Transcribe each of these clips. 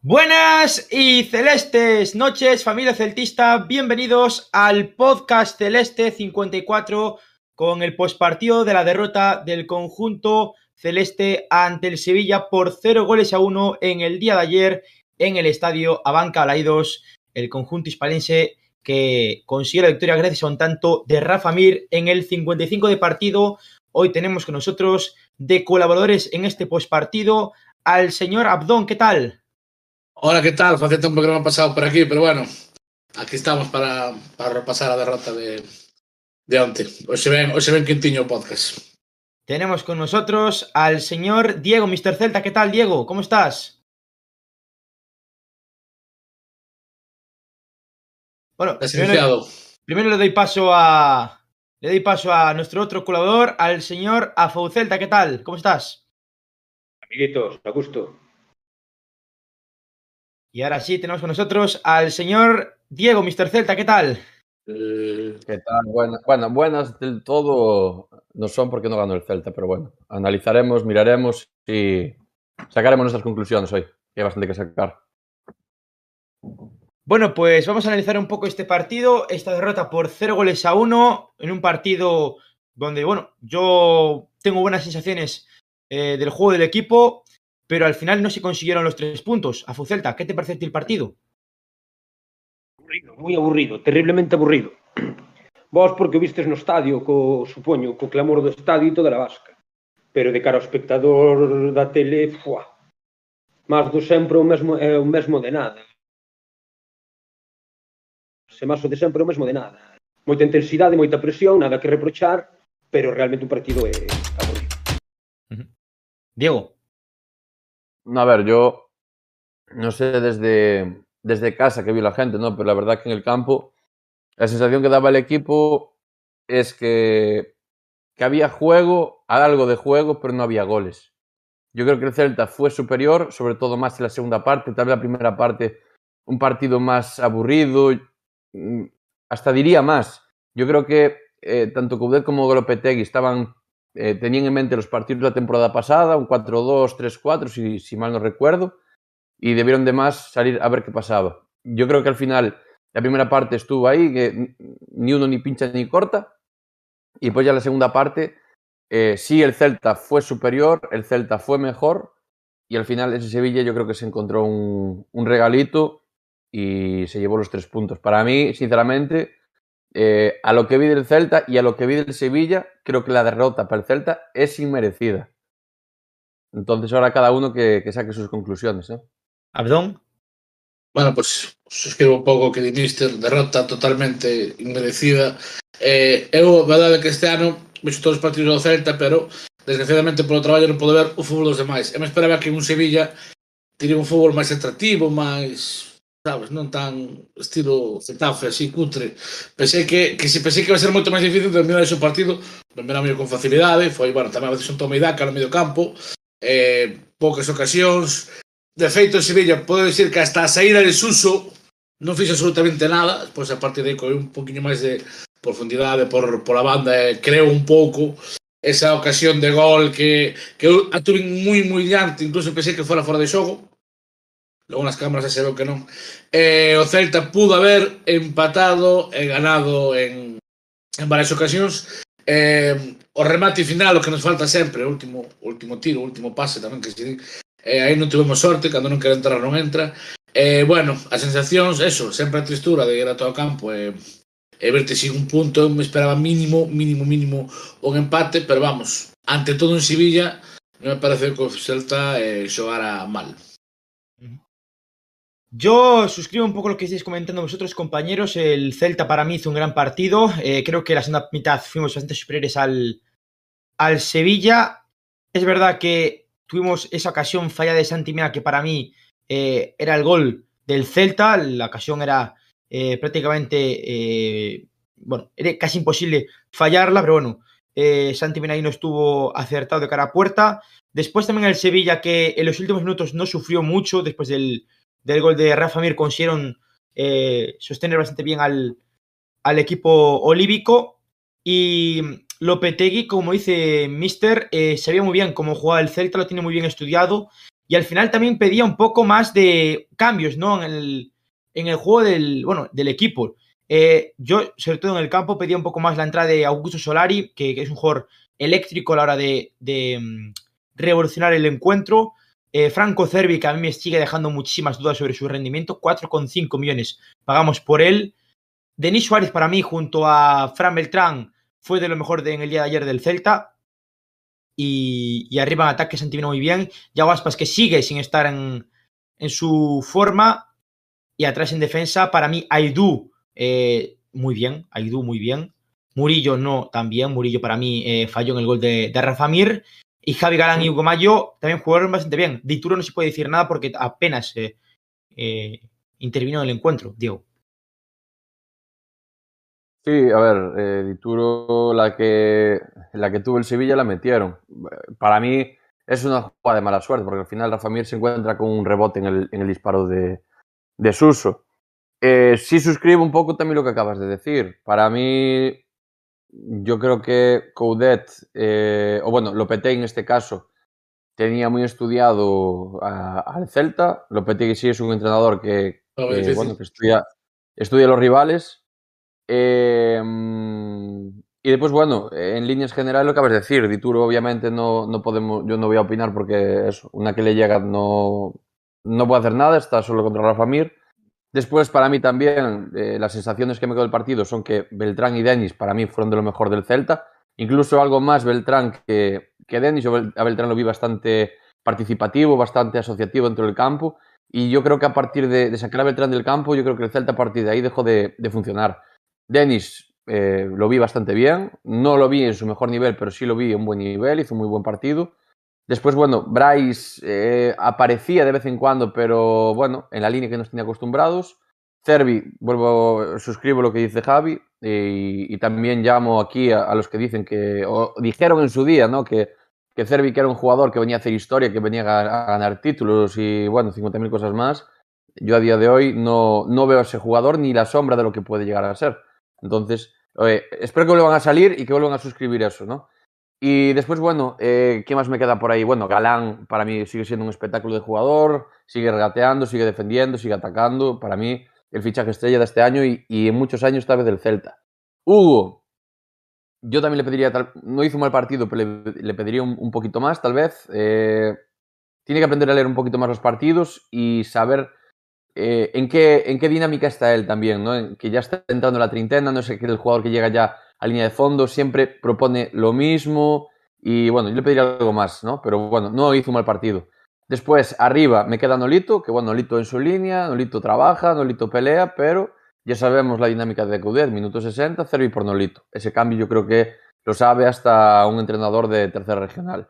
Buenas y celestes noches, familia celtista. Bienvenidos al podcast Celeste 54 con el postpartido de la derrota del conjunto celeste ante el Sevilla por 0 goles a 1 en el día de ayer en el estadio Abanca Alaidos. El conjunto hispalense que consigue la victoria gracias a un tanto de Rafa Mir en el 55 de partido. Hoy tenemos con nosotros de colaboradores en este postpartido al señor Abdón. ¿Qué tal? Hola, ¿qué tal? Hace tiempo que no me han pasado por aquí, pero bueno, aquí estamos para, para repasar la derrota de, de antes. Hoy se ven, hoy se ven quintiño podcast. Tenemos con nosotros al señor Diego, Mr. Celta. ¿Qué tal, Diego? ¿Cómo estás? Bueno, primero, primero, le doy paso a. Le doy paso a nuestro otro colaborador, al señor Afou Celta. ¿Qué tal? ¿Cómo estás? Amiguitos, a gusto. Y ahora sí, tenemos con nosotros al señor Diego, Mr. Celta, ¿qué tal? Eh, ¿Qué tal? Bueno, bueno, buenas del todo no son porque no ganó el Celta, pero bueno, analizaremos, miraremos y sacaremos nuestras conclusiones hoy, que hay bastante que sacar. Bueno, pues vamos a analizar un poco este partido, esta derrota por 0 goles a 1, en un partido donde, bueno, yo tengo buenas sensaciones eh, del juego del equipo, pero al final no se consiguieron los tres puntos. A Fucelta, ¿qué te parece el partido? Aburrido, muy aburrido, terriblemente aburrido. Vos porque o vistes no estadio, co, supoño, co clamor do estadio e toda a vasca. Pero de cara ao espectador da tele, fuá. Más do sempre o mesmo, é o mesmo de nada. Se mas o de sempre o mesmo de nada. Moita intensidade, moita presión, nada que reprochar, pero realmente o partido é aburrido. Diego, No, a ver, yo no sé desde, desde casa que vi la gente, ¿no? Pero la verdad que en el campo la sensación que daba el equipo es que, que había juego, algo de juego, pero no había goles. Yo creo que el Celta fue superior, sobre todo más en la segunda parte, tal vez la primera parte un partido más aburrido, mm, hasta diría más. Yo creo que eh, tanto Coudet como Golopetegui estaban eh, tenían en mente los partidos de la temporada pasada, un 4-2, 3-4, si, si mal no recuerdo, y debieron de más salir a ver qué pasaba. Yo creo que al final la primera parte estuvo ahí, ni uno ni pincha ni corta, y después ya la segunda parte, eh, sí el Celta fue superior, el Celta fue mejor, y al final ese Sevilla yo creo que se encontró un regalito y se llevó los tres puntos. Para mí, sinceramente, Eh, a lo que vi del Celta y a lo que vi del Sevilla, creo que la derrota para el Celta es inmerecida. Entonces ahora cada uno que, que saque sus conclusiones. ¿eh? ¿Abdón? Bueno, pues suscribo un pouco que dimister, derrota totalmente inmerecida. Eh, eu, verdade que este ano, vexo todos os partidos do Celta, pero desgraciadamente polo traballo non podo ver o fútbol dos demais. Eu me esperaba que un Sevilla teria un fútbol máis atractivo, máis sabes, non tan estilo Getafe, así cutre. Pensei que, que se pensei que vai ser moito máis difícil terminar ese partido, dominar medio con facilidade, foi, bueno, tamén a veces un toma e daca no medio campo, eh, poucas ocasións, de feito en Sevilla podo dicir que hasta a saída de Suso non fixo absolutamente nada, pois a partir de aí un poquinho máis de profundidade por, por a banda, eh, creo un pouco, esa ocasión de gol que, que eu a tuve moi moi diante, incluso pensei que fora fora de xogo, Logo nas cámaras ese veu que non. Eh, o Celta pudo haber empatado e ganado en, en varias ocasións. Eh, o remate final, o que nos falta sempre, o último, último tiro, o último pase tamén que se di. Eh, aí non tivemos sorte, cando non quere entrar non entra. Eh, bueno, as sensacións, eso, sempre a tristura de ir a todo o campo e, eh, e verte sin un punto, eu me esperaba mínimo, mínimo, mínimo un empate, pero vamos, ante todo en Sevilla, non me parece que o Celta eh, xogara mal. Yo suscribo un poco lo que estáis comentando vosotros, compañeros. El Celta para mí hizo un gran partido. Eh, creo que la segunda mitad fuimos bastante superiores al, al Sevilla. Es verdad que tuvimos esa ocasión fallada de Santi Mea que para mí eh, era el gol del Celta. La ocasión era eh, prácticamente, bueno, era casi imposible fallarla, pero bueno, eh, Santi ahí no estuvo acertado de cara a puerta. Después también el Sevilla que en los últimos minutos no sufrió mucho después del del gol de Rafa Mir consiguieron eh, sostener bastante bien al, al, equipo olívico. Y Lopetegui, como dice Mister, eh, sabía muy bien cómo jugaba el Celta, lo tiene muy bien estudiado. y al final también pedía un poco más de cambios, ¿no? En el, en el juego del, bueno, del equipo. Eh, yo, sobre todo en el campo, pedía un poco más la entrada de Augusto Solari, que, es un jugador eléctrico a la hora de, de um, revolucionar el encuentro. Eh, Franco Cervi, que a mí me sigue dejando muchísimas dudas sobre su rendimiento, 4,5 millones pagamos por él. Denis Suárez, para mí, junto a Fran Beltrán, fue de lo mejor de, en el día de ayer del Celta. Y, arriba en ataque se muy bien. Yago Aspas, que sigue sin estar en, en su forma. Y atrás en defensa, para mí, Aidú, eh, muy bien. Aidú, muy bien. Murillo no, también. Murillo para mí eh, falló en el gol de, de Rafa Mir. Y Javi Galán y Hugo Mayo también jugaron bastante bien. Dituro no se puede decir nada porque apenas eh, eh, intervino en el encuentro, Diego. Sí, a ver, eh, Dituro, la que, la que tuvo el Sevilla la metieron. Para mí es una jugada de mala suerte, porque al final Rafa Mir se encuentra con un rebote en el, en el disparo de, de Suso. Eh, sí suscribo un poco también lo que acabas de decir. Para mí, yo creo que Coudet, eh, o bueno, Lopetegui en este caso, tenía muy estudiado al Celta. Lopetegui sí es un entrenador que, No, que, difícil. bueno, que estudia, estudia los rivales. Eh, y después, bueno, en líneas generales lo que acabas de decir, Dituro obviamente no, no podemos, yo no voy a opinar porque es una que le llega no, no puede hacer nada, está solo contra Rafa Mir. Después, para mí también, eh, las sensaciones que me quedo del partido son que Beltrán y Denis para mí fueron de lo mejor del Celta. Incluso algo más Beltrán que, que Denis. Yo a Beltrán lo vi bastante participativo, bastante asociativo dentro del campo. Y yo creo que a partir de, de sacar a Beltrán del campo, yo creo que el Celta a partir de ahí dejó de, de funcionar. Denis eh, lo vi bastante bien. No lo vi en su mejor nivel, pero sí lo vi en un buen nivel. Hizo un muy buen partido. Después, bueno, Bryce eh, aparecía de vez en cuando, pero bueno, en la línea que nos tenía acostumbrados. Cervi, vuelvo, suscribo lo que dice Javi y, también llamo aquí a, los que dicen que, o dijeron en su día, ¿no? Que, que Cervi que era un jugador que venía a hacer historia, que venía a, ganar títulos y bueno, 50.000 cosas más. Yo a día de hoy no, no veo a ese jugador ni la sombra de lo que puede llegar a ser. Entonces, espero que vuelvan a salir y que vuelvan a suscribir eso, ¿no? Y después, bueno, eh, ¿qué más me queda por ahí? Bueno, Galán para mí sigue siendo un espectáculo de jugador, sigue regateando, sigue defendiendo, sigue atacando. Para mí, el fichaje estrella de este año y, en muchos años tal vez del Celta. Hugo, yo también le pediría, tal, no hizo mal partido, pero le, pediría un, poquito más, tal vez. Eh, tiene que aprender a leer un poquito más los partidos y saber eh, en, qué, en qué dinámica está él también, ¿no? Que ya está entrando la treintena, no sé qué el jugador que llega ya a línea de fondo, siempre propone lo mismo y bueno, yo le pediría algo más, ¿no? Pero bueno, no hizo un mal partido. Después, arriba me queda Nolito, que bueno, Nolito en su línea, Nolito trabaja, Nolito pelea, pero ya sabemos la dinámica de Coudet, minuto 60, Cervi por Nolito. Ese cambio yo creo que lo sabe hasta un entrenador de tercera regional.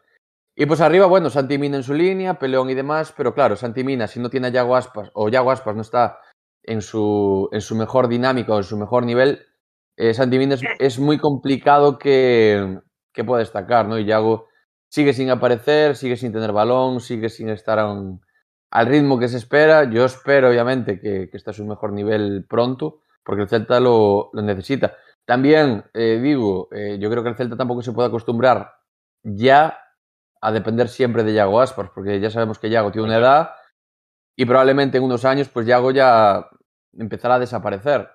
Y pues arriba, bueno, Santi Mina en su línea, Peleón y demás, pero claro, Santi Mina, si no tiene a Yago Aspas, o Yago Aspas no está en su, en su mejor dinámica o en su mejor nivel, eh, Santi es, es, muy complicado que, que pueda destacar, ¿no? Y Yago sigue sin aparecer, sigue sin tener balón, sigue sin estar a un, al ritmo que se espera. Yo espero, obviamente, que, que esté a su mejor nivel pronto, porque el Celta lo, lo necesita. También eh, digo, eh, yo creo que el Celta tampoco se puede acostumbrar ya a depender siempre de Yago Aspas, porque ya sabemos que Yago tiene una edad y probablemente en unos años, pues Yago ya empezará a desaparecer.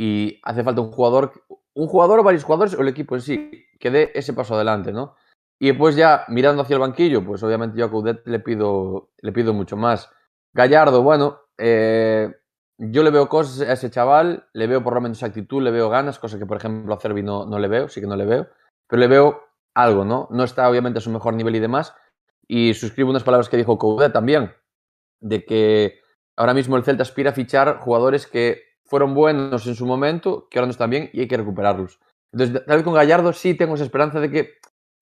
Y hace falta un jugador, un jugador o varios jugadores, o el equipo en sí, que dé ese paso adelante, ¿no? Y después ya mirando hacia el banquillo, pues obviamente yo a Coudet le pido, le pido mucho más. Gallardo, bueno, eh, yo le veo cosas a ese chaval, le veo por lo menos actitud, le veo ganas, cosa que por ejemplo a Cervi no, no le veo, sí que no le veo, pero le veo algo, ¿no? No está obviamente a su mejor nivel y demás. Y suscribo unas palabras que dijo Coudet también, de que ahora mismo el Celta aspira a fichar jugadores que fueron buenos en su momento, que ahora no están bien y hay que recuperarlos. Entonces, tal vez con Gallardo sí tengo esa esperanza de que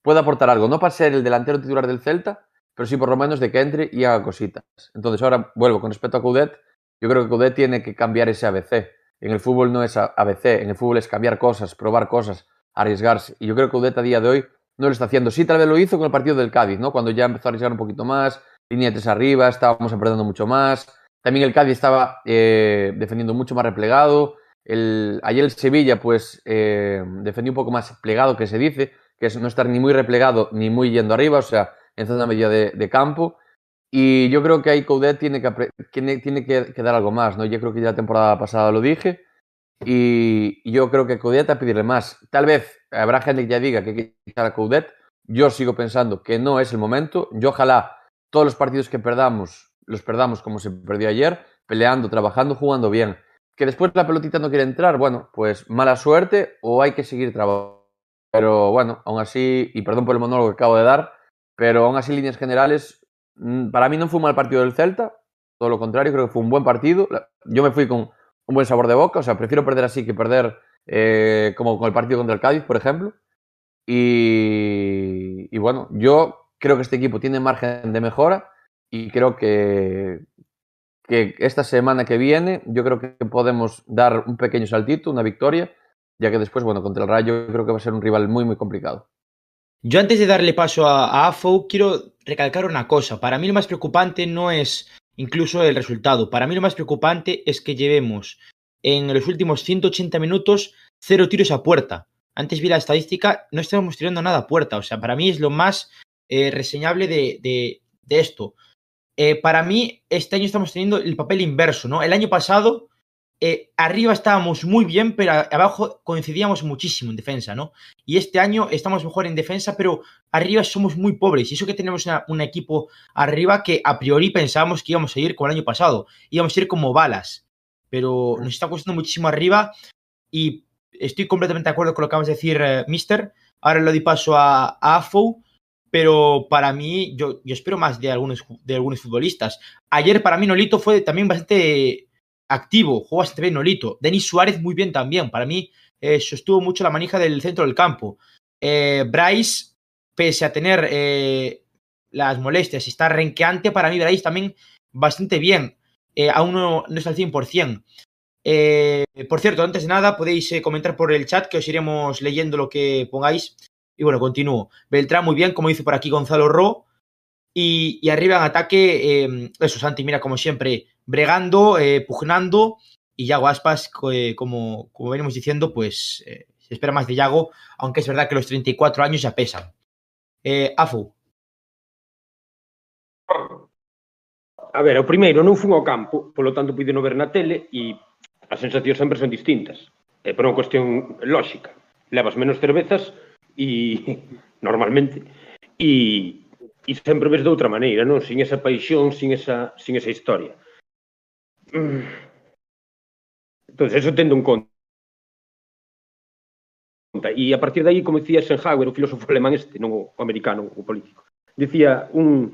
pueda aportar algo, no para ser el delantero titular del Celta, pero sí por lo menos de que entre y haga cositas. Entonces, ahora vuelvo con respecto a Coudet, yo creo que Coudet tiene que cambiar ese ABC. En el fútbol no es ABC, en el fútbol es cambiar cosas, probar cosas, arriesgarse. Y yo creo que Coudet a día de hoy no lo está haciendo. Sí, tal vez lo hizo con el partido del Cádiz, ¿no? Cuando ya empezó a arriesgar un poquito más, línea de arriba, estábamos apretando mucho más. También el Cádiz estaba eh, defendiendo mucho más replegado. Ayer el Sevilla, pues, eh, defendió un poco más plegado, que se dice, que es no estar ni muy replegado ni muy yendo arriba, o sea, en zona media de, campo. Y yo creo que ahí Coudet tiene que, tiene, tiene que, dar algo más, ¿no? Yo creo que ya la temporada pasada lo dije. Y yo creo que Coudet a pedirle más. Tal vez habrá gente que ya diga que hay que quitar a Coudet. Yo sigo pensando que no es el momento. Yo ojalá todos los partidos que perdamos los perdamos como se perdió ayer, peleando, trabajando, jugando bien. Que después la pelotita no quiere entrar, bueno, pues mala suerte o hay que seguir trabajando. Pero bueno, aún así, y perdón por el monólogo que acabo de dar, pero aún así, líneas generales, mm, para mí no fue un mal partido del Celta, todo lo contrario, creo que fue un buen partido. Yo me fui con un buen sabor de boca, o sea, prefiero perder así que perder eh, como con el partido contra el Cádiz, por ejemplo. Y, y, bueno, yo creo que este equipo tiene margen de mejora y creo que, que esta semana que viene yo creo que podemos dar un pequeño saltito, una victoria, ya que después, bueno, contra el Rayo creo que va a ser un rival muy, muy complicado. Yo antes de darle paso a, a AFO, quiero recalcar una cosa. Para mí lo más preocupante no es incluso el resultado. Para mí lo más preocupante es que llevemos en los últimos 180 minutos cero tiros a puerta. Antes vi la estadística, no estamos tirando nada a puerta. O sea, para mí es lo más eh, reseñable de, de esto. Eh, para mí, este año estamos teniendo el papel inverso, ¿no? El año pasado, eh, arriba estábamos muy bien, pero abajo coincidíamos muchísimo en defensa, ¿no? Y este año estamos mejor en defensa, pero arriba somos muy pobres. Y eso que tenemos una, un equipo arriba que a priori pensábamos que íbamos a ir como el año pasado, íbamos a ir como balas, pero nos está costando muchísimo arriba y estoy completamente de acuerdo con lo que acabas de decir, eh, Mister. Ahora le doy paso a, a Afo pero para mí, yo, espero más de algunos, de algunos futbolistas. Ayer para mí Nolito fue también bastante activo, jugó bastante bien Nolito. Denis Suárez muy bien también. Para mí eh, sostuvo mucho la manija del centro del campo. Eh, Bryce, pese a tener eh, las molestias y estar renqueante, para mí Bryce también bastante bien. Eh, aún no, no está al 100%. Eh, por cierto, antes de nada, podéis comentar por el chat que os iremos leyendo lo que pongáis. Y bueno, continúo. Beltrán muy bien, como dice por aquí Gonzalo Ro. Y, arriba en ataque, eh, eso, Santi, mira, como siempre, bregando, eh, pugnando. Y Yago Aspas, eh, como, como venimos diciendo, pues eh, se espera más de Yago, aunque es verdad que los 34 años ya pesan. Eh, Afu. A ver, o primeiro non fun ao campo, polo tanto pude non ver na tele e as sensacións sempre son distintas. É por unha cuestión lógica. Levas menos cervezas e normalmente e, e sempre ves de outra maneira, non? Sin esa paixón, sin esa, sin esa historia. Entón, eso tendo en conta. E a partir de aí, como dicía Schopenhauer, o filósofo alemán este, non o americano, o político, dicía un,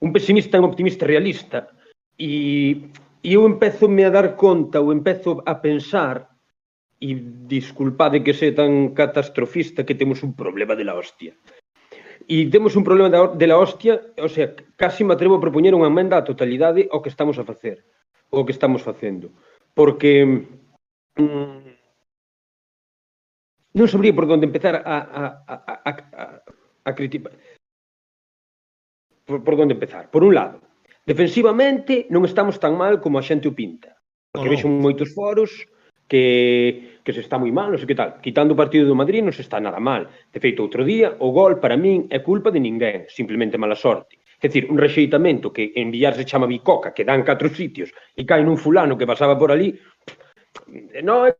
un pesimista e un optimista realista. E, e eu empezo me a dar conta, ou empezo a pensar e disculpade que sea tan catastrofista que temos un problema de la hostia. E temos un problema de la hostia, o sea, casi me atrevo a propoñer unha emenda á totalidade ao que estamos a facer, o que estamos facendo. Porque mm, non sabría por onde empezar a, a, a, a, a, a criticar. Por, por onde empezar. Por un lado, defensivamente non estamos tan mal como a xente o pinta. Porque oh, no. vexo moitos foros que, que se está moi mal, non sei que tal. Quitando o partido do Madrid non se está nada mal. De feito, outro día, o gol para min é culpa de ninguén, simplemente mala sorte. É dicir, un rexeitamento que en Villar se chama bicoca, que dan catro sitios e cae nun fulano que pasaba por ali, non é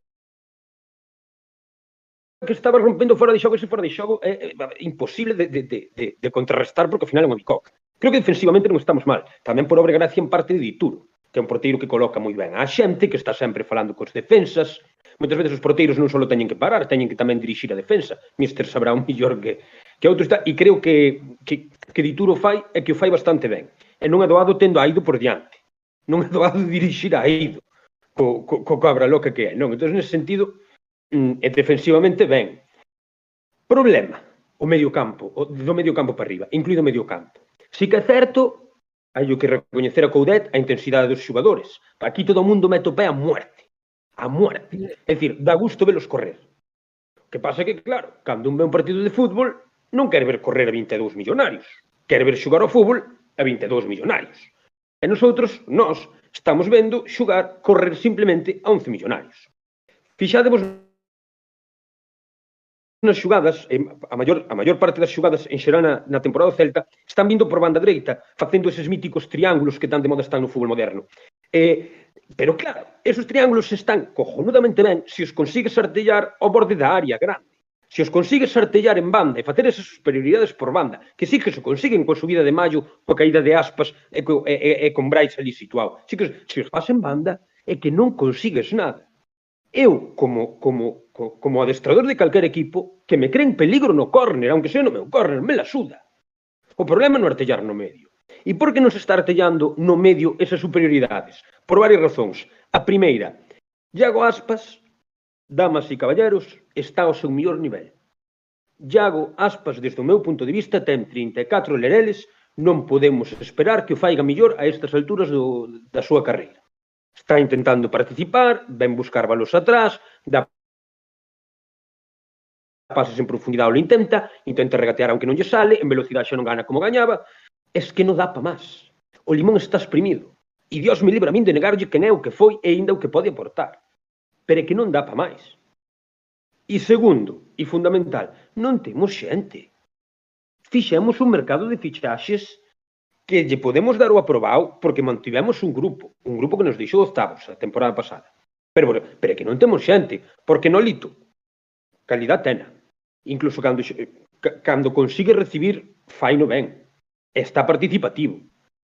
que estaba rompendo fora de xogo ese fora de xogo é, é, é imposible de, de, de, de contrarrestar porque ao final é unha bicoca. Creo que defensivamente non estamos mal. Tamén por obra gracia en parte de Dituro que é un porteiro que coloca moi ben a xente, que está sempre falando cos defensas. Moitas veces os porteiros non só teñen que parar, teñen que tamén dirixir a defensa. Mister sabrá un millor que, que outro está, e creo que, que, que Dituro fai é que o fai bastante ben. E non é doado tendo a Aido por diante. Non é doado dirixir a Aido co, co, co cabra loca que é. Non, entón, nesse sentido, mm, é defensivamente ben. Problema, o medio campo, o, do medio campo para arriba, incluído o medio campo. Si que é certo Hai que recoñecer a Coudet a intensidade dos xogadores. Aquí todo o mundo mete o pé a muerte. A muerte. É dicir, dá gusto velos correr. O que pasa que, claro, cando un ve un partido de fútbol, non quer ver correr a 22 millonarios. Quer ver xogar ao fútbol a 22 millonarios. E nosotros, nós, estamos vendo xogar, correr simplemente a 11 millonarios. Fixadevos nas xugadas, a maior, a maior parte das xugadas en xeral na, na temporada do Celta, están vindo por banda dereita, facendo eses míticos triángulos que tan de moda están no fútbol moderno. Eh, pero claro, esos triángulos están cojonudamente ben se os consigues artellar ao borde da área grande. Se os consigues artellar en banda e facer esas superioridades por banda, que sí que se consiguen coa subida de Maio, coa caída de Aspas e, co, e, e, e con Brais ali situado. Sí que se os faz en banda é que non consigues nada eu, como, como, como adestrador de calquer equipo, que me creen peligro no córner, aunque sea no meu córner, me la suda. O problema é non artellar no medio. E por que non se está artellando no medio esas superioridades? Por varias razóns. A primeira, Iago Aspas, damas e caballeros, está ao seu mellor nivel. Iago Aspas, desde o meu punto de vista, ten 34 lereles, non podemos esperar que o faiga mellor a estas alturas do, da súa carreira. Está intentando participar, ven buscar balos atrás, dá pases en profundidade, o intenta, intenta regatear aunque non lle sale, en velocidade xa non gana como gañaba, es que non dá pa máis. O limón está exprimido. E Dios me libra a min de negarlle quen é o que foi e aínda o que pode aportar. Pero é que non dá pa máis. E segundo, e fundamental, non temos xente. Fixemos un mercado de fichaxes que lle podemos dar o aprobado porque mantivemos un grupo, un grupo que nos deixou octavos a temporada pasada. Pero, bueno, pero que non temos xente, porque no lito. Calidad tena. Incluso cando, cando consigue recibir, faino ben. Está participativo,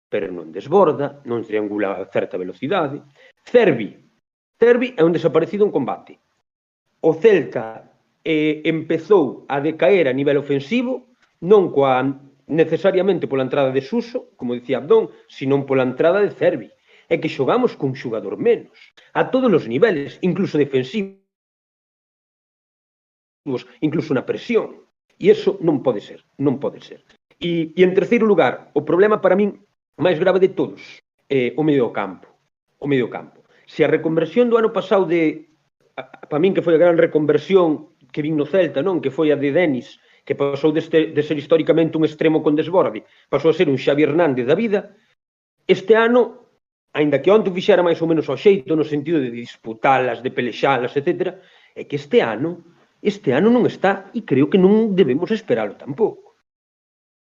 pero non desborda, non triangula a certa velocidade. Cervi. Cervi é un desaparecido en combate. O Celta eh, empezou a decaer a nivel ofensivo non coa necesariamente pola entrada de Suso, como dicía Abdón, senón pola entrada de Cervi. É que xogamos cun xogador menos, a todos os niveles, incluso defensivos, incluso na presión. E iso non pode ser, non pode ser. E, e en terceiro lugar, o problema para min máis grave de todos é o medio campo. O medio campo. Se a reconversión do ano pasado de, para min que foi a gran reconversión que vin no Celta, non? Que foi a de Denis, que pasou de, este, de ser históricamente un extremo con desborde, pasou a ser un Xavi Hernández da vida, este ano, aínda que onte fixera máis ou menos ao xeito, no sentido de disputalas, de pelexalas, etc., é que este ano, este ano non está e creo que non debemos esperalo tampouco.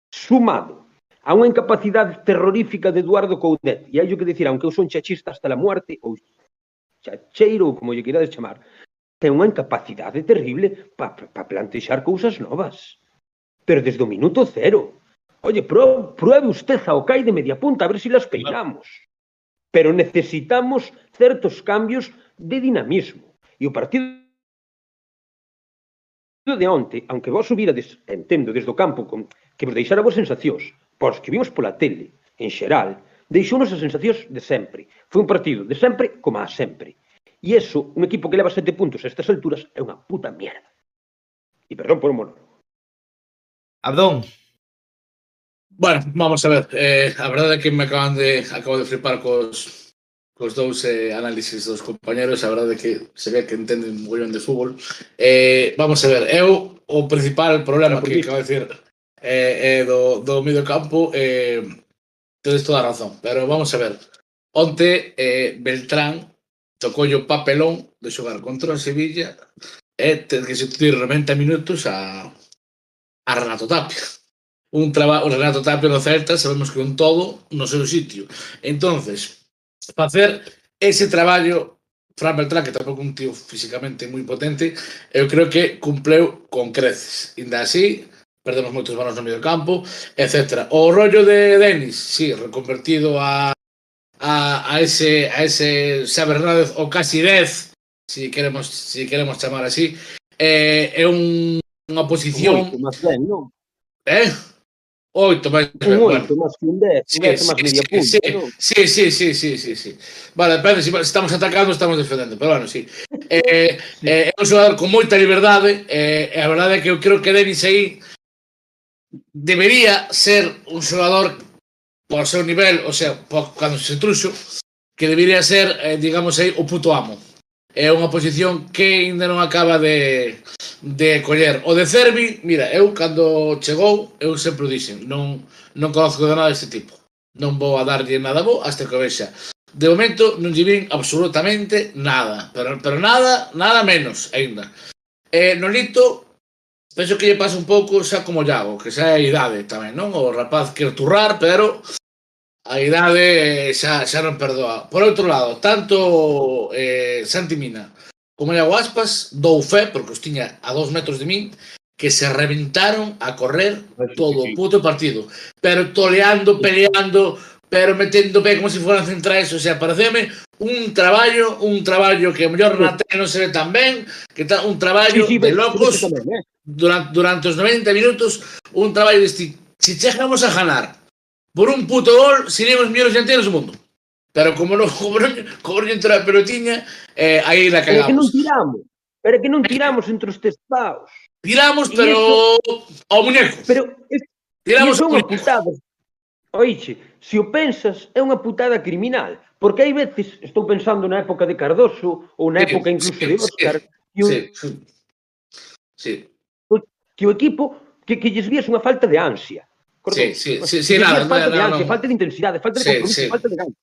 Sumado a unha incapacidade terrorífica de Eduardo Coudet, e hai que dicir, aunque eu son chachista hasta la muerte, ou chacheiro, ou como lle queirades chamar, ten unha incapacidade terrible para pa plantexar cousas novas. Pero desde o minuto cero. Oye, pro, pruebe usted a CAI de media punta, a ver se si las peinamos. Pero necesitamos certos cambios de dinamismo. E o partido de onte, aunque vos subirades, entendo, desde o campo, con, que vos deixara vos sensacións, pois que vimos pola tele, en xeral, deixounos as sensacións de sempre. Foi un partido de sempre como a sempre. E eso, un equipo que leva sete puntos a estas alturas, é unha puta mierda. E perdón por un monólogo. Abdón. Bueno, vamos a ver. Eh, a verdade é que me acaban de, acabo de flipar cos, cos dous eh, análisis dos compañeros. A verdade é que se ve que entenden un mollón de fútbol. Eh, vamos a ver. Eu, o principal problema que acabo de decir eh, eh, do, do medio campo, eh, tedes toda a razón. Pero vamos a ver. Onte, eh, Beltrán tocou o papelón de xogar contra o Sevilla e ter que substituir 90 minutos a, a Renato Tapia. Un traballo, Renato Tapia no Celta, sabemos que un todo no seu sitio. Entonces, facer ese traballo Fran Beltrán, que tampouco un tío físicamente moi potente, eu creo que cumpleu con creces. Inda así, perdemos moitos balóns no medio campo, etc. O rollo de Denis, sí, reconvertido a a, a ese a ese Sabernández ou casi 10, si queremos si queremos chamar así, eh, é un, unha posición Oito máis ben, non? Eh? Oito máis ben, un oito máis que un dez, sí, un dez máis media punta, sí. Sí, sí, sí, sí, sí, sí. Vale, depende, se si estamos atacando estamos defendendo, pero bueno, sí. Eh, sí. eh, é un xogador con moita liberdade, eh, e a verdade é que eu creo que Denis aí debería ser un xogador por seu nivel, o sea, por, cando se truxo, que debería ser, eh, digamos aí, o puto amo. É unha posición que ainda non acaba de, de coller. O de Cervi, mira, eu cando chegou, eu sempre o dixen, non, non conozco de nada deste tipo. Non vou a darlle nada bo hasta que vexa. De momento non lle vin absolutamente nada, pero, pero nada, nada menos aínda. Eh, Nolito Penso que lle pasa un pouco xa como Iago, que xa é a idade tamén, non? O rapaz quer turrar, pero a idade eh, xa, xa non perdoa. Por outro lado, tanto eh, Santi Mina como Iago Aspas dou fe, porque os tiña a dos metros de min, que se reventaron a correr todo o puto partido. Pero toleando, peleando, pero metendo pé como se si foran centrais, o sea, pareceme un traballo, un traballo que mellor na tele non se ve tan ben, que tá un traballo sí, sí, de locos. Sí, sí, tamén, eh? durante, durante os 90 minutos un traballo deste se chegamos a ganar por un puto gol seremos mellores dianteiros do mundo. Pero como non cobrón a pelotiña eh, aí la cagamos pero que non tiramos pero que non eh, tiramos entre os testados tiramos e pero eso, ao muñeco. Pero es, tiramos ao muñeco. putadas. Oiche, se o pensas é unha putada criminal porque hai veces, estou pensando na época de Cardoso ou na época incluso sí, de Óscar sí, sí, un... sí, sí que o equipo que, que lles vías unha falta de ansia. Correcto? Sí, sí, sí, sí, nada, falta no, de ansia, no. falta de intensidade, falta de sí, compromiso, sí. falta de ganas.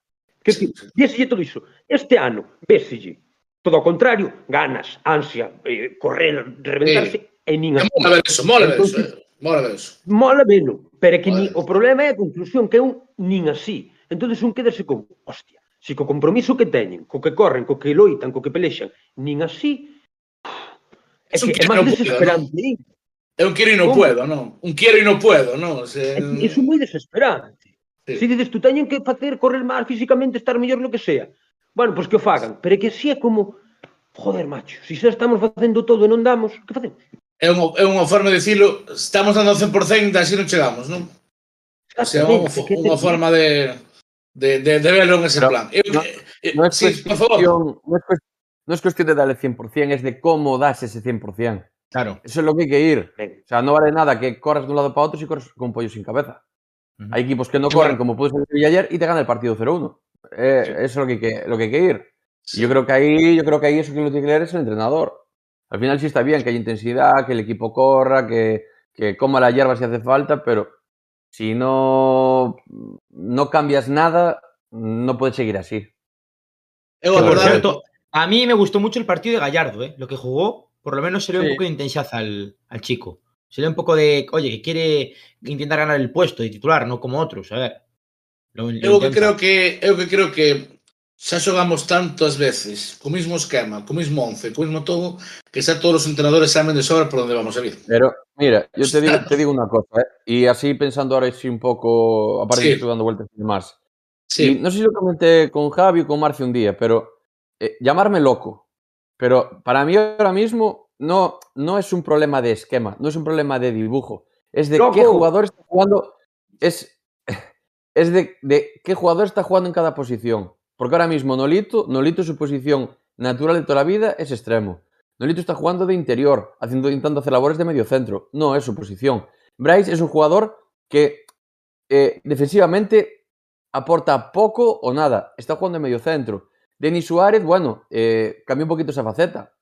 Que sí, sí. Vieselle todo iso. Este ano, véselle todo ao contrario, ganas, ansia, eh, correr, reventarse, sí. e nin así. Mola ver eso, mola ver eso. Eh. Mola ver eso. Mola velo, pero que ni, o problema é a conclusión que é un nin así. Entón, un quédese con, hostia, se si co compromiso que teñen, co que corren, co que loitan, co que pelexan, nin así, é, que, é máis desesperante. Poquito, ¿no? Eu quero e non puedo, non? Un quero e non puedo, non? Se... Iso é moi desesperante. Sí. Se dices, tú teñen que facer, correr máis físicamente, estar mellor lo que sea. Bueno, pois que o fagan. Pero é que si é como... Joder, macho, se si xa estamos facendo todo e non damos, que facemos? É unha, é unha forma de dicilo, estamos dando 100% e así non chegamos, non? O sea, unha, unha forma de, de, de, de verlo en ese Pero, plan. Eu, no, eh, no, es sí, cuestión, no, es cuestión, no es cuestión de darle 100%, es de como das ese 100%. Claro. Eso es lo que hay que ir. O sea, no vale nada que corras de un lado para otro si corres con un pollo sin cabeza. Hay equipos que no corren, como pudo ser ayer, y te gana el partido 0-1. Eh, Sí. Eso es lo que, hay que, lo que hay que ir. Sí. Yo creo que ahí, yo creo que ahí eso que lo tiene que leer es el entrenador. Al final sí está bien que haya intensidad, que el equipo corra, que, que coma la hierba si hace falta, pero si no, no cambias nada, no puedes seguir así. Por cierto, a mí me gustó mucho el partido de Gallardo, ¿eh? Lo que jugó, por lo menos se le ve Sí. un poco de intensidad al, al chico. Se le ve un poco de, oye, que quiere intentar ganar el puesto de titular, no como otros, a ver. Lo, lo eu que creo que eu que creo que xa xogamos tantas veces co mismo esquema, co mismo once, co mismo todo, que xa todos os entrenadores saben de sobra por onde vamos a ir. Pero, mira, yo te digo, te digo una cosa, ¿eh? y así pensando ahora sí un poco, aparte Sí. que estoy dando vueltas y demás. Y Sí, no sé si lo comenté con Javi o con Marcio un día, pero eh, llamarme loco. Pero para mí ahora mismo no, no es un problema de esquema, no es un problema de dibujo. Es de qué jugador está jugando. Es, es de, de qué jugador está jugando en cada posición. Porque ahora mismo Nolito, Nolito su posición natural de toda la vida es extremo. Nolito está jugando de interior, haciendo, intentando hacer labores de medio centro. No es su posición. Bryce es un jugador que eh, defensivamente aporta poco o nada. Está jugando en medio centro. Denis Suárez, bueno, eh, cambió un poquito esa faceta.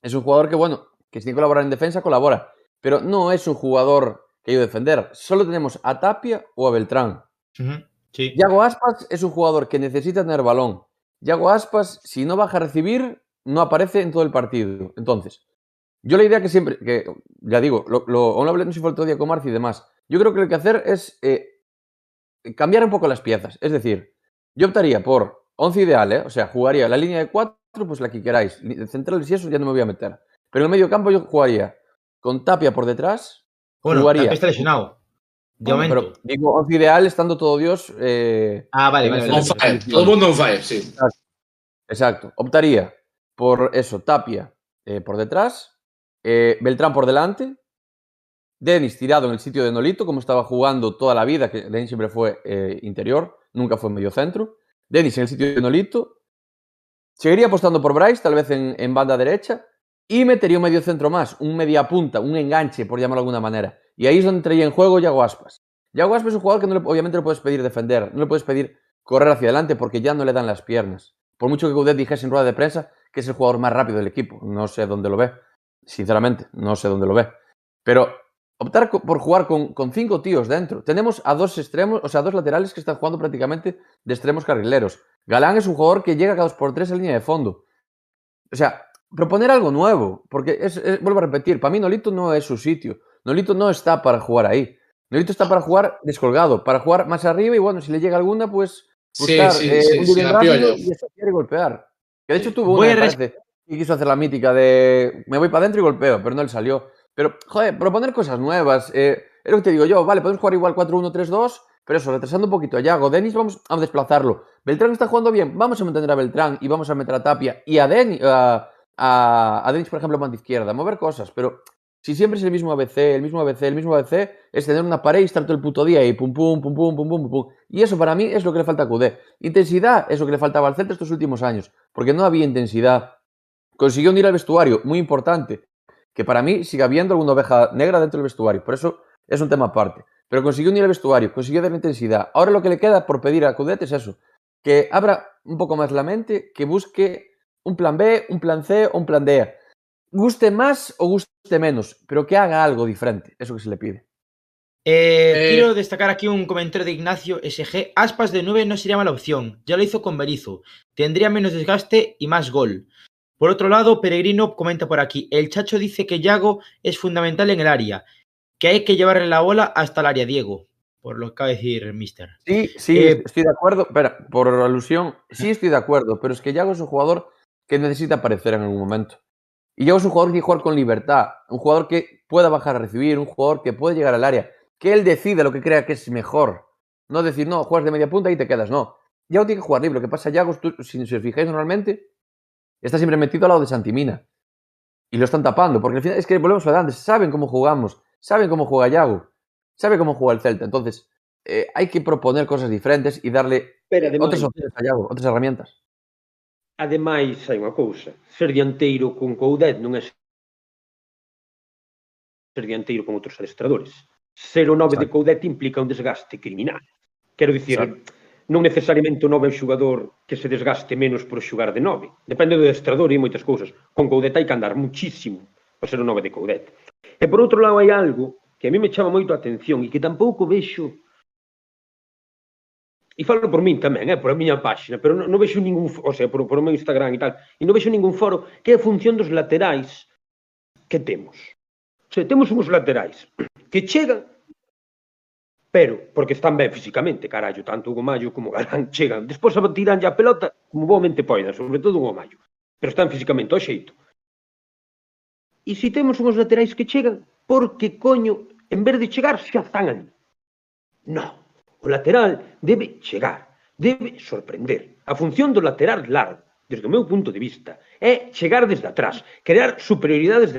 Es un jugador que, bueno, que si tiene que colaborar en defensa, colabora. Pero no es un jugador que ayude a defender. Solo tenemos a Tapia o a Beltrán. Sí. Yago Aspas es un jugador que necesita tener balón. Yago Aspas, si no baja a recibir, no aparece en todo el partido. Entonces, yo la idea que siempre, que ya digo, lo, lo, hablé no sé si fue el otro día con Marci y demás. Yo creo que lo que hay que hacer es eh, cambiar un poco las piezas. Es decir, yo optaría por 11 ideal, ¿eh? o sea, jugaría la línea de 4, pues la que queráis. Centrales y eso ya no me voy a meter. Pero en el medio campo yo jugaría con Tapia por detrás. Bueno, jugaría. Tapia está lesionado. De Bueno, momento. pero digo 11 ideal estando todo Dios. eh, ah, vale, vale. fire, todo el mundo on fire, sí. Exacto. Optaría por eso, Tapia eh, por detrás, eh, Beltrán por delante, Denis tirado en el sitio de Nolito, como estaba jugando toda la vida, que Denis siempre fue eh, interior, nunca fue medio centro. Denis en el sitio de Nolito. Seguiría apostando por Bryce, tal vez en, en banda derecha, y metería un medio centro más, un media punta, un enganche, por llamarlo de alguna manera. Y ahí es donde entraría en juego Yago Aspas. Yago Aspas es un jugador que no le- obviamente no puedes pedir defender, no le puedes pedir correr hacia adelante porque ya no le dan las piernas. Por mucho que Coudet dijese en rueda de prensa que es el jugador más rápido del equipo. No sé dónde lo ve. Sinceramente, no sé dónde lo ve. Pero optar por jugar con, con cinco tíos dentro. Tenemos a dos extremos, o sea, dos laterales que están jugando prácticamente de extremos carrileros. Galán es un jugador que llega cada dos por tres a línea de fondo. O sea, proponer algo nuevo, porque es, es- vuelvo a repetir, para mí Nolito no es su sitio. Nolito no está para jugar ahí. Nolito está para jugar descolgado, para jugar más arriba y bueno, si le llega alguna, pues Sí, buscar sí, eh, sí, un sí, rápido y desafiar y golpear. Que de hecho tuvo Voy una, me parece, y quiso hacer la mítica de me voy para adentro y golpeo, pero no le salió. Pero, joder, proponer cosas nuevas. Eh, es lo que te digo yo, vale, podemos jugar igual 4-1-3-2, pero eso, retrasando un poquito a Yago. Denis, vamos a desplazarlo. Beltrán está jugando bien, vamos a mantener a Beltrán y vamos a meter a Tapia y a Denis, a, a, a Denis, por ejemplo, banda izquierda, mover cosas, pero si siempre es el mismo ABC, el mismo ABC, el mismo ABC, es tener una pared y estar todo el puto día y pum, pum, pum, pum, pum, pum, pum. Y eso para mí es lo que le falta a Cudé. Intensidad es lo que le faltaba al Celta estos últimos años, porque no había intensidad. Consiguió unir al vestuario, muy importante, que para mí sigue habiendo alguna oveja negra dentro del vestuario, por eso es un tema aparte. Pero consiguió unir al vestuario, consiguió dar intensidad. Ahora lo que le queda por pedir a Cudet es eso, que abra un poco más la mente, que busque un plan B, un plan C o un plan D. Guste más o guste menos, pero que haga algo diferente, eso que se le pide. Eh, Eh, quiero destacar aquí un comentario de Ignacio SG. Aspas de 9 no sería mala opción. Ya lo hizo con Berizo. Tendría menos desgaste y más gol. Por otro lado, Peregrino comenta por aquí. El Chacho dice que Yago es fundamental en el área. Que hay que llevarle la bola hasta el área, Diego. Por lo que acaba de decir Mister. Sí, sí, Eh, estoy de acuerdo. Espera, por alusión, sí estoy de acuerdo, pero es que Yago es un jugador que necesita aparecer en algún momento. Y Yago es un jugador que jugar con libertad, un jugador que pueda bajar a recibir, un jugador que puede llegar al área, que él decida lo que crea que es mejor. No decir, no, juegas de media punta y te quedas, no. Yago tiene que jugar libre. Lo que pasa, Yago, tú- si os fijáis normalmente, está siempre metido al lado de Santimina. Y lo están tapando, porque al final es que volvemos a lo de antes, saben cómo jugamos, saben cómo juega Yago, sabe cómo juega el Celta. Entonces, eh, hay que proponer cosas diferentes e darle Pero, ademais, outras opciones a Yago, outras herramientas. Ademais, hai unha cousa, ser dianteiro con Coudet non é ser dianteiro con outros adestradores. Ser o 9 de Coudet implica un desgaste criminal. Quero dicir, Exacto non necesariamente o nove é un xogador que se desgaste menos por xogar de nove. Depende do destrador e moitas cousas. Con Coudet hai que andar muchísimo para ser o nove de Coudet. E por outro lado hai algo que a mí me chama moito a atención e que tampouco vexo E falo por min tamén, eh, por a miña páxina, pero non, non vexo ningún, o sea, por, por o meu Instagram e tal, e non vexo ningún foro que é a función dos laterais que temos. O sea, temos uns laterais que chegan pero porque están ben físicamente, carallo, tanto o Gomallo como Galán chegan, despois tiranlle a pelota como boamente poidan, sobre todo o Gomallo, pero están físicamente ao xeito. E se temos uns laterais que chegan, porque coño, en vez de chegar, xa están ali. No, o lateral debe chegar, debe sorprender. A función do lateral largo, desde o meu punto de vista, é chegar desde atrás, crear superioridades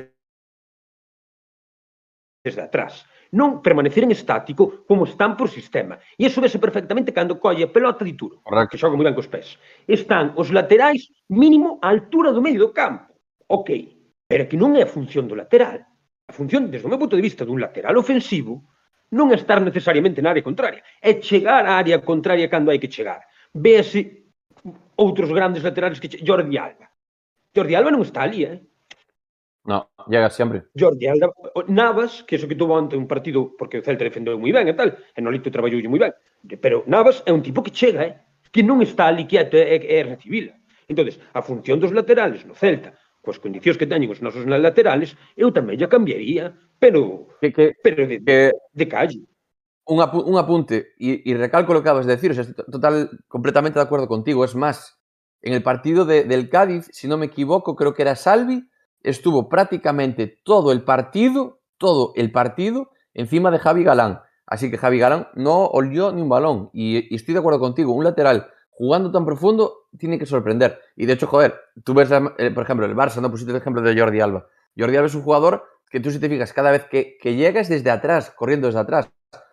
desde atrás non permaneceren estático como están por sistema. E iso vese perfectamente cando colle a pelota de Turo, Correcto. que xoga moi ben cos pés. Están os laterais mínimo á altura do medio do campo. Ok, pero que non é a función do lateral. A función, desde o meu punto de vista, dun lateral ofensivo non é estar necesariamente na área contraria, é chegar á área contraria cando hai que chegar. Véase outros grandes laterales que Jordi Alba. Jordi Alba non está ali, eh? No, llega sempre. Jordi Alba, Navas, que eso que tuvo ante un partido, porque o Celta defendeu moi ben e tal, e Nolito traballoulle moi ben, pero Navas é un tipo que chega, eh? que non está ali quieto e, e recibila. entonces a función dos laterales no Celta, coas condicións que teñen os nosos laterales, eu tamén ya cambiaría, pero, que, que, pero de, que, de calle. Un, apu un apunte, y, y recalco lo que acabas de decir, o sea, estoy total, completamente de acuerdo contigo, es más, en el partido de, del Cádiz, si no me equivoco, creo que era Salvi, estuvo prácticamente todo el partido, todo el partido, encima de Javi Galán. Así que Javi Galán no olió ni un balón. Y, y estoy de acuerdo contigo, un lateral jugando tan profundo tiene que sorprender. Y de hecho, joder, tú ves, eh, por ejemplo, el Barça, no pusiste el ejemplo de Jordi Alba. Jordi Alba es un jugador que tú si te fijas, cada vez que, que llega es desde atrás, corriendo desde atrás.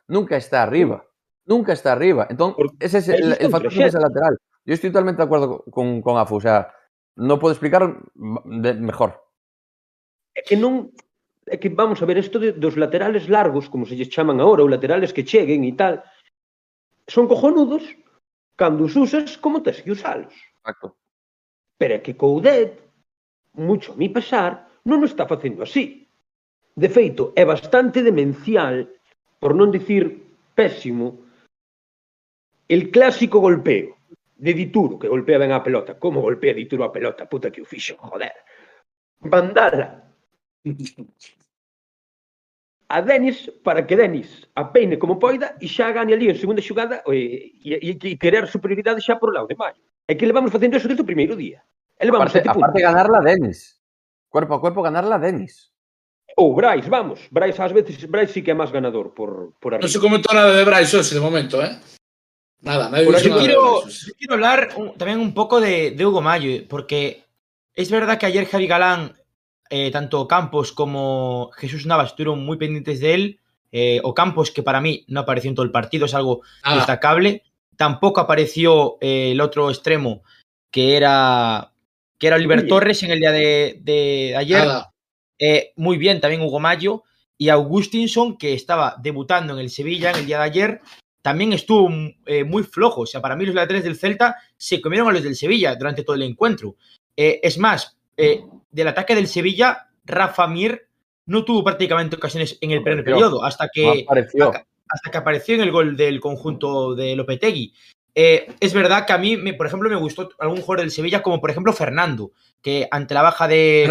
Nunca está arriba. Nunca está arriba. Entonces, Porque ese es el, el factor que proxecto. es el lateral. Yo estoy totalmente de acuerdo con, con Afu. O sea, no puedo explicar de- mejor. É que non é que vamos a ver isto de, dos laterales largos, como se lles chaman agora, ou laterales que cheguen e tal, son cojonudos cando os usas como tes que usalos. Exacto. Pero é que Coudet, mucho a mi pesar, non o está facendo así. De feito, é bastante demencial, por non dicir pésimo, el clásico golpeo de Dituro, que golpea ben a pelota. Como golpea Dituro a pelota? Puta que o fixo, joder. Mandala a Denis para que Denis a peine como poida e xa gane ali en segunda xogada e, e, e, e querer superioridade xa por lado de Mayo. É que levamos facendo eso desde o primeiro día. E levamos Aparte, aparte ganarla a Denis. Cuerpo a cuerpo ganarla a Denis. Ou Brais, vamos. Brais ás veces, Brais sí que é máis ganador por, por No arriba. se comentó nada de Bryce hoxe, de momento, ¿eh? Nada, nadie Por dice aquí Yo quiero, yo quiero hablar un- también un poco de, de Hugo Mayo, porque es verdad que ayer Javi Galán, eh, tanto Campos como Jesús Navas estuvieron muy pendientes de él. Eh, o Campos, que para mí no apareció en todo el partido, es algo Nada. destacable. Tampoco apareció eh, el otro extremo, que era, que era Oliver. Torres en el día de, de ayer. Eh, muy bien también Hugo Mayo y Augustinson, que estaba debutando en el Sevilla en el día de ayer, también estuvo eh, muy flojo. O sea, para mí los laterales del Celta se comieron a los del Sevilla durante todo el encuentro. Eh, es más, eh, del ataque del Sevilla, Rafa Mir no tuvo prácticamente ocasiones en el primer periodo, hasta que, apareció. hasta que apareció en el gol del conjunto de Lopetegui. Eh, es verdad que a mí, me- por ejemplo, me gustó algún jugador del Sevilla, como por ejemplo Fernando, que ante la baja de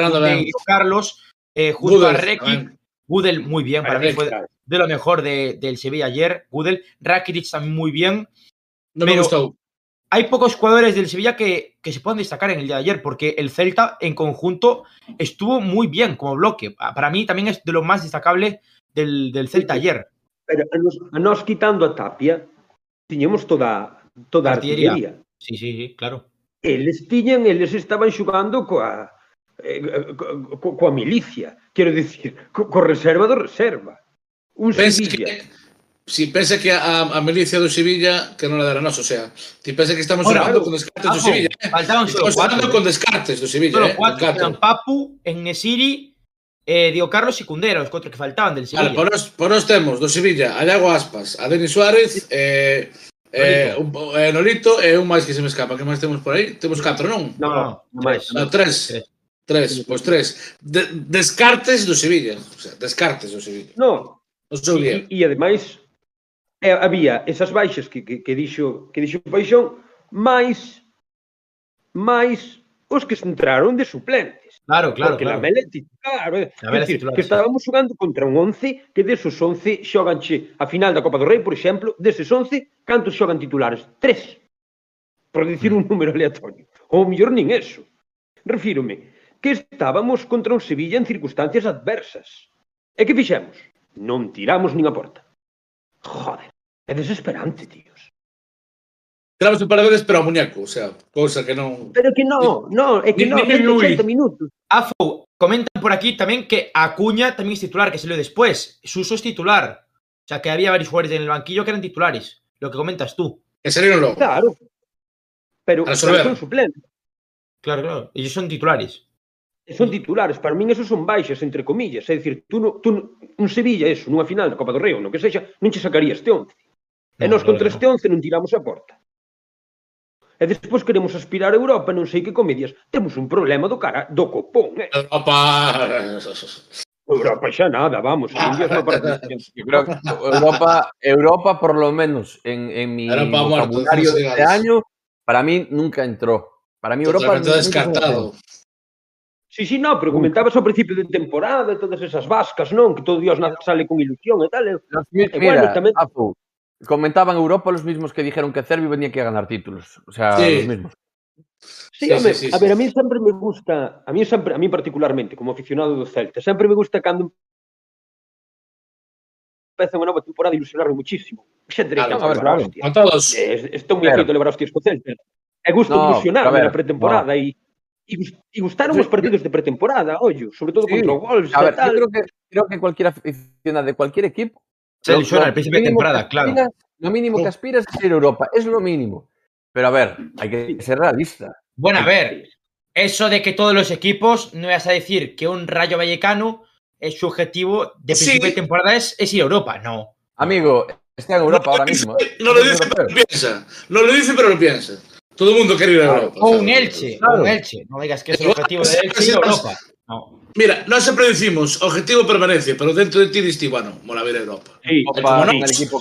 Carlos, eh, junto a Rekic. Gudel muy bien, para mí fue de lo mejor de- del Sevilla ayer. Gudel, Rakitic también muy bien. No me gustó. Hay pocos jugadores del Sevilla que, que se puedan destacar en el día de ayer, porque el Celta en conjunto estuvo muy bien como bloque. Pa- Para mí también es de lo más destacable del, del Celta ayer. Pero a nos, quitando a Tapia, tiñemos toda, toda Artillería. artillería. Sí, sí, sí, claro. Eles tiñan, eles estaban xogando coa, eh, co, co, coa milicia. Quero dicir, co, co reserva do reserva. Un Sevilla. que, si pensa que a, a milicia do Sevilla que non a dará nos, o sea, ti pensa que estamos Ora, hablando con descartes ajo, do ah, Sevilla, eh? Estamos hablando con descartes do Sevilla, solo eh? Cuatro, eran Papu, Nesiri, eh, Dio Carlos e Cundera, os cuatro que faltaban del Sevilla. Vale, por os, por os temos do Sevilla, a Iago Aspas, a Denis Suárez, eh, Eh, un, eh, Nolito e eh, un máis que se me escapa. Que máis temos por aí? Temos catro, non? Non, non, máis. No, tres. Tres, tres. pois tres. De, descartes do Sevilla. O sea, descartes do Sevilla. Non. O seu e, e, e ademais, eh, había esas baixas que, que, que, dixo, que dixo Paixón, máis máis os que entraron de suplentes. Claro, claro. Porque claro. Eh. la Mele titular. La decir, titular, que estábamos xogando contra un 11 que desos 11 xogan che a final da Copa do Rei, por exemplo, deses 11, cantos xogan titulares? Tres. Por dicir un mm. número aleatorio. Ou mellor nin eso. Refírome que estábamos contra un Sevilla en circunstancias adversas. E que fixemos? Non tiramos nin a porta. Joder. É desesperante, tíos. Tiramos un par de veces, pero muñeco. O sea, cousa que non... Pero que no, no, é que Ni- no, ni- ni- 180 minutos. Afo, comentan por aquí también que Acuña también es titular, que salió después. Suso es titular. O sea, que había varios jugadores en el banquillo que eran titulares. Lo que comentas tú. Que salieron logo. Claro. Pero, pero son suplentes. Claro, claro. Ellos son titulares. Son titulares, para min esos son baixas, entre comillas. É dicir, tú, no, tú no- un Sevilla, eso, nunha final da Copa do Rei, no que sexa, non che sacaría este 11. E nós con 3 11 non tiramos a porta. E despois queremos aspirar a Europa, non sei que comedias. Temos un problema do cara do copón, eh? Europa... Europa xa nada, vamos, ah, no para Yo creo que Europa, Europa por lo menos en, en mi Europa, vocabulario de este año, para mí nunca entró. Para mí Europa... Totalmente descartado. Sí, sí, no, pero comentabas ao principio de temporada todas esas vascas, non? Que todo Dios sale con ilusión e tal. Mira, e bueno, tamén comentaban Europa los mismos que dijeron que Cervi venía que a ganar títulos. O sea, sí. los mismos. Sí, sí, a ver, sí, a ver, a mí sempre me gusta, a mí sempre, a mí particularmente, como aficionado do Celta, sempre me gusta cando empeza unha nova temporada ilusionarme muchísimo. Xendre, claro, a ver, claro. hostia. Con todos. Estou moi afeito a levar hostias co Celta. E gusto no, ilusionarme na pretemporada e no. E, e gustaron os partidos de pretemporada, ollo, sobre todo sí. contra o Wolves. A ver, tal. creo que, creo que cualquier aficionado de cualquier equipo lo- ilusiona lo al principio de mínimo temporada, que claro. aspiras- Lo mínimo que aspiras es ir a Europa, es lo mínimo. Pero a ver, hay que ser realista. Bueno, a ver, eso de que todos los equipos, no vas a decir que un Rayo Vallecano es su objetivo de Sí. principio de temporada es, es ir a Europa. No. Amigo, está en Europa ahora mismo. ¿eh? No lo Es dice, pero lo piensa. No lo dice, pero lo piensa. Todo el mundo quiere ir a Claro. Europa. O o sea, un Elche, claro. un Elche. No digas que es el objetivo de Elche ir a. Europa. No. Mira, no siempre decimos objetivo permanencia, pero dentro de ti diste, bueno, mola ver a Europa. Sí, como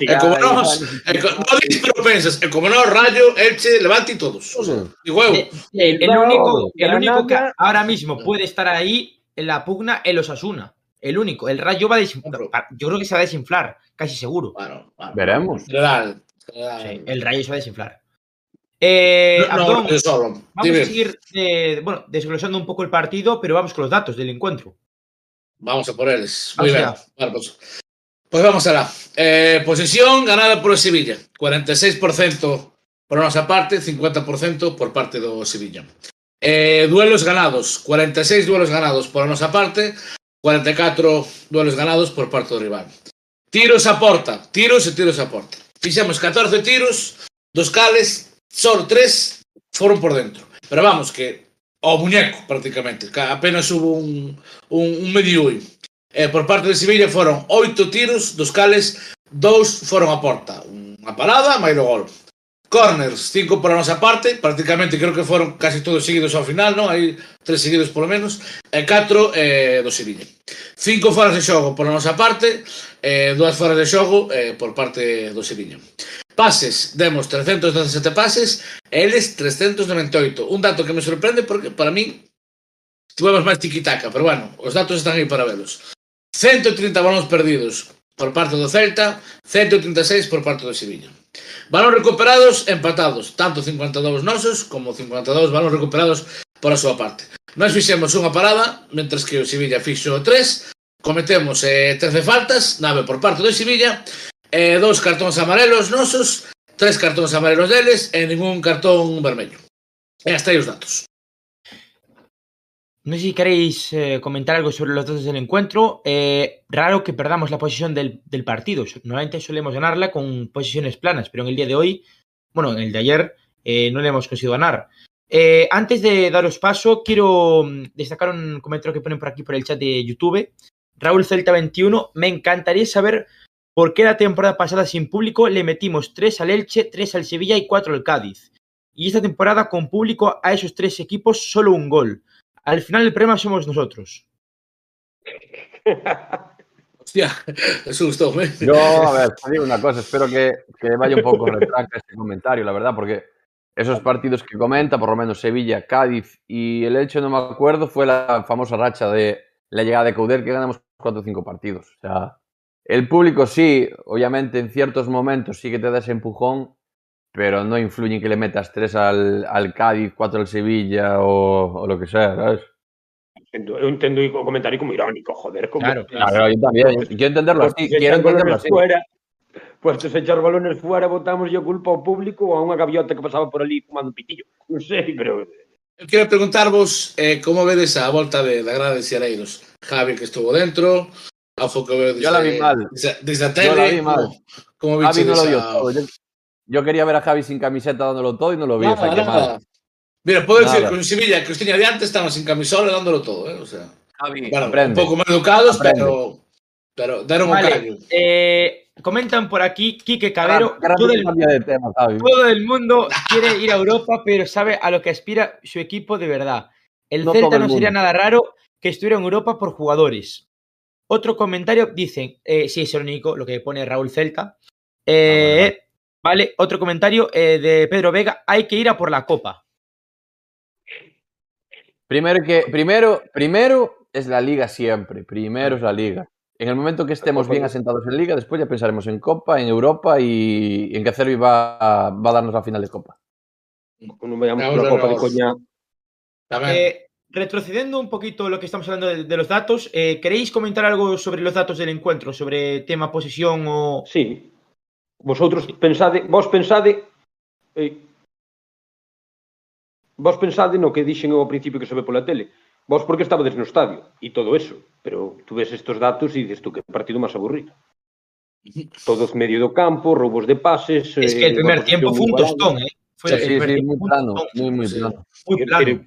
E como no, tal, e no dices, pero pensas, e como no, Rayo, Elche, Levante y todos. O sea, Todos. y huevo. Eh, El, único, el único que ahora mismo puede estar ahí en la pugna el Osasuna. El único. El Rayo va a desinflar. Yo creo que se va a desinflar, casi seguro. Bueno, bueno. Veremos. General. general. Sí, el Rayo se va a desinflar. Eh, no, Abdón, no, solo. Vamos Dime. a seguir eh, bueno, desglosando un poco el partido, pero vamos con los datos del encuentro. Vamos a por él. Muy bien. Vale, pues, pues, vamos a la eh, posesión ganada por el Sevilla. 46% por nuestra parte, 50% por parte do Sevilla. Eh, duelos ganados, 46 duelos ganados por nuestra parte, 44 duelos ganados por parte do rival. Tiros a porta, tiros e tiros a porta. Fixemos 14 tiros, dos cales solo tres foron por dentro. Pero vamos, que ao muñeco prácticamente, apenas hubo un, un, un medio ui. Eh, por parte de Sevilla foron oito tiros, dos cales dous foron a porta. Unha parada, máis o gol. Corners, cinco por a nosa parte, prácticamente creo que foron casi todos seguidos ao final, non? Hai tres seguidos polo menos, e catro eh, do Sevilla. Cinco foras de xogo por a nosa parte, eh, dúas foras de xogo eh, por parte do Sevilla pases, demos 317 pases, eles 398. Un dato que me sorprende porque para min tivemos máis tiquitaca, pero bueno, os datos están aí para velos. 130 balóns perdidos por parte do Celta, 136 por parte do Sevilla. Balóns recuperados, empatados, tanto 52 nosos como 52 balóns recuperados por a súa parte. Nós fixemos unha parada, mentres que o Sevilla fixo 3, cometemos eh, 13 faltas, nave por parte do Sevilla, e dous cartóns amarelos nosos, tres cartóns amarelos deles e ningún cartón vermello. E hasta aí os datos. No sé si queréis eh, comentar algo sobre los datos del encuentro. Eh, raro que perdamos la posición del, del partido. Normalmente solemos ganarla con posiciones planas, pero en el día de hoy, bueno, en el de ayer, eh, no le hemos conseguido ganar. Eh, antes de daros paso, quiero mm, destacar un comentario que ponen por aquí por el chat de YouTube. Raúl Celta 21, me encantaría saber por qué la temporada pasada sin público le metimos 3 al Elche, 3 al Sevilla y 4 al Cádiz. Y esta temporada con público a esos tres equipos solo un gol. Al final el problema somos nosotros. Hostia, eso gustoume. Yo, a ver, te digo una cosa, espero que, que vaya un poco retranca este comentario, la verdad, porque esos partidos que comenta, por lo menos Sevilla, Cádiz y el hecho, no me acuerdo, fue la famosa racha de la llegada de Coudet que ganamos 4 o 5 partidos. O sea, el público sí, obviamente en ciertos momentos sí que te da ese empujón, pero no influye en que le metas 3 al, al Cádiz, 4 al Sevilla o, o lo que sea, ¿sabes? Entendo- Eu entendo o comentario como irónico, joder, como Claro, Claro, yo también, quiero entenderlo así, quiero entenderlo así. fuera, puestos a echar balones fuera, botamos yo culpa ao público ou a unha gaviota que pasaba por ali fumando un pitillo. Non sei, pero Eu quero preguntarvos eh, como vedes a volta de, da grada de Xereiros. Javi que estuvo dentro, Afo que veo desde, Yo la vi mal. desde a Yo la vi mal. Como, como Javi no lo dio todo. Yo, yo quería ver a Javi sin camiseta dándolo todo y no lo vi. Nada, nada. Mira, puedo decir Nada. que en Sevilla, os tiña de antes, estaban sin camisola dándolo todo, eh? O sea, Javi, bueno, aprende. un pouco máis educados, Aprende. pero, pero deron un Vale, callo. eh, comentan por aquí, Quique Cabero, Ahora- ahora todo el, de tema, Javi. todo el mundo quiere ir a Europa, pero sabe a lo que aspira su equipo de verdad. El No Celta no sería nada raro que estuviera en Europa por jugadores. Otro comentario, dicen, eh, sí, es irónico lo que pone Raúl Celta. Eh, Vale, otro comentario eh, de Pedro Vega, hay que ir a por la Copa. Primero que, primero, primero es la liga siempre. Primero es la liga. En el momento que estemos bien no. asentados en liga, después ya pensaremos en Copa, en Europa y en que Cervi va, a- va a darnos la final de Copa. non vayamos Vamos pola a copa de coña. Eh, Retrocediendo un poquito lo que estamos hablando de, de los datos, eh, ¿queréis comentar algo sobre los datos del encuentro, sobre tema posesión o...? Sí. Vosotros sí. pensade, vos pensade... Eh, vos pensade no que dixen ao principio que se ve pola tele. Vos porque estabades no estadio e todo eso, pero tú ves estos datos e dices tú que partido máis aburrido. Todos medio do campo, roubos de pases... Es que el eh, primer tiempo fue un tostón, eh? Fue Sí, el sí, muy un plano, muy, muy plano. muy plano.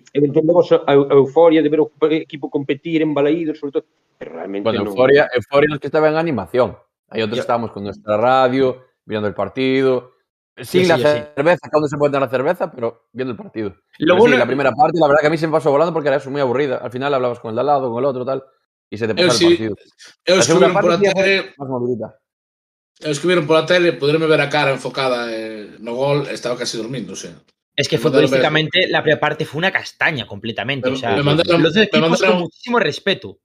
euforia de ver o equipo competir en balaídos, sobre todo, realmente Bueno, non... euforia, euforia los que estaban en animación. Hay otros estábamos con nuestra radio, viendo el partido. Sin sí, la sí. cerveza, cuando se puede tener la cerveza, pero viendo el partido. Lo bueno- la primera parte, la verdad que a mí se me pasó volando porque era eso, muy aburrida. Al final hablabas con el de al lado, con el otro, tal, y se te sí, el partido. eu La segunda parte Más movidita. Eu os que viron pola tele, poderme ver a cara enfocada eh, no gol, estaba casi dormindo, o sea. Es que Me futbolísticamente la primera parte fue una castaña completamente. Me- o sea, me mandaron- los dos me mandaron- con muchísimo respeto.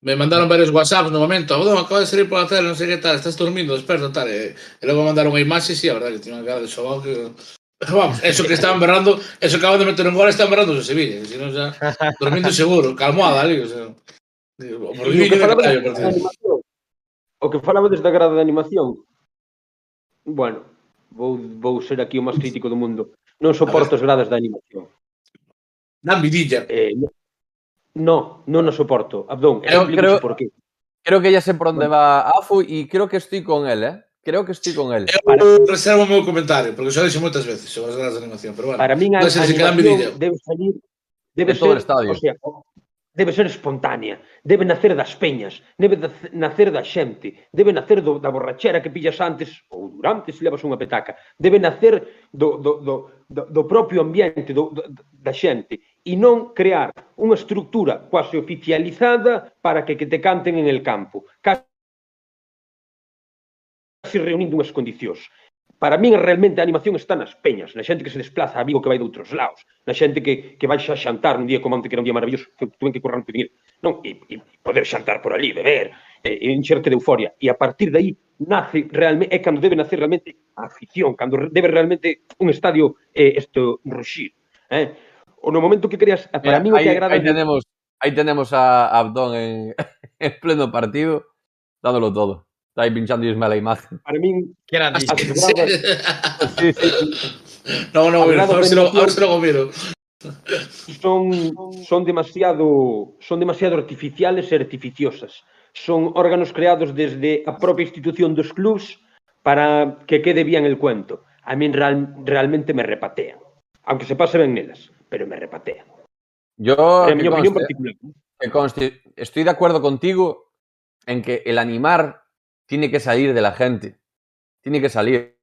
Me mandaron varios WhatsApps no momento. Abdón, acaba de salir por la tele, non sei que tal, estás dormindo, desperta, tal. E, e logo mandaron unha imaxe, sí, a verdade, que tiene unha cara de xogado que... Vamos, eso que estaban berrando, eso que acaban de meter un gol, están berrando en Sevilla, si non xa... Dormindo seguro, calmoada ali, o sea... Digo, por O que falaba desde a grada de animación, bueno, vou, vou ser aquí o máis crítico do mundo. Non soporto as gradas de animación. Dan vidilla. Eh, no, non o soporto. Abdón, creo, creo, por qué. Creo que ya sé por onde va Afu e creo que estoy con él, eh? Creo que estoy con él. Eu para... reservo o meu comentario, porque xa dixo moitas veces sobre as gradas de animación, pero bueno. Para min a, no sé si animación debe salir debe de ser, o estadio. O sea, debe ser espontánea, debe nacer das peñas, debe nacer da xente, debe nacer do, da borrachera que pillas antes ou durante se levas unha petaca, debe nacer do, do, do, do, do propio ambiente do, do, da xente e non crear unha estructura quase oficializada para que, que te canten en el campo, casi reunindo unhas condicións. Para min, realmente, a animación está nas peñas, na xente que se desplaza a Vigo que vai de outros lados, na xente que, que vai xa xantar un día como antes, que era un día maravilloso, que tuven que correr un pedir, ir. Non, e, e poder xantar por ali, beber, e, e enxerte de euforia. E a partir de aí nace realmente, é cando debe nacer realmente a afición, cando debe realmente un estadio eh, esto ruxir. Eh? O no momento que creas, para eh, mí o que agrada... Aí tenemos, aí tenemos a Abdón en, en pleno partido, dándolo todo. Está ahí pinchando la imagen. para min Qué Sí, sí. No, no, a ver, a Hablado ver de se lo, a ver animación. se lo miro. son, son demasiado son demasiado artificiales e artificiosas. Son órganos creados desde a propia institución dos clubs para que quede bien el cuento. A min real, realmente me repatean. Aunque se pase ben nelas, pero me repatean. Yo, que miña opinión conste, particular. que conste, estoy de acuerdo contigo en que el animar tiene que salir de la gente. Tiene que salir.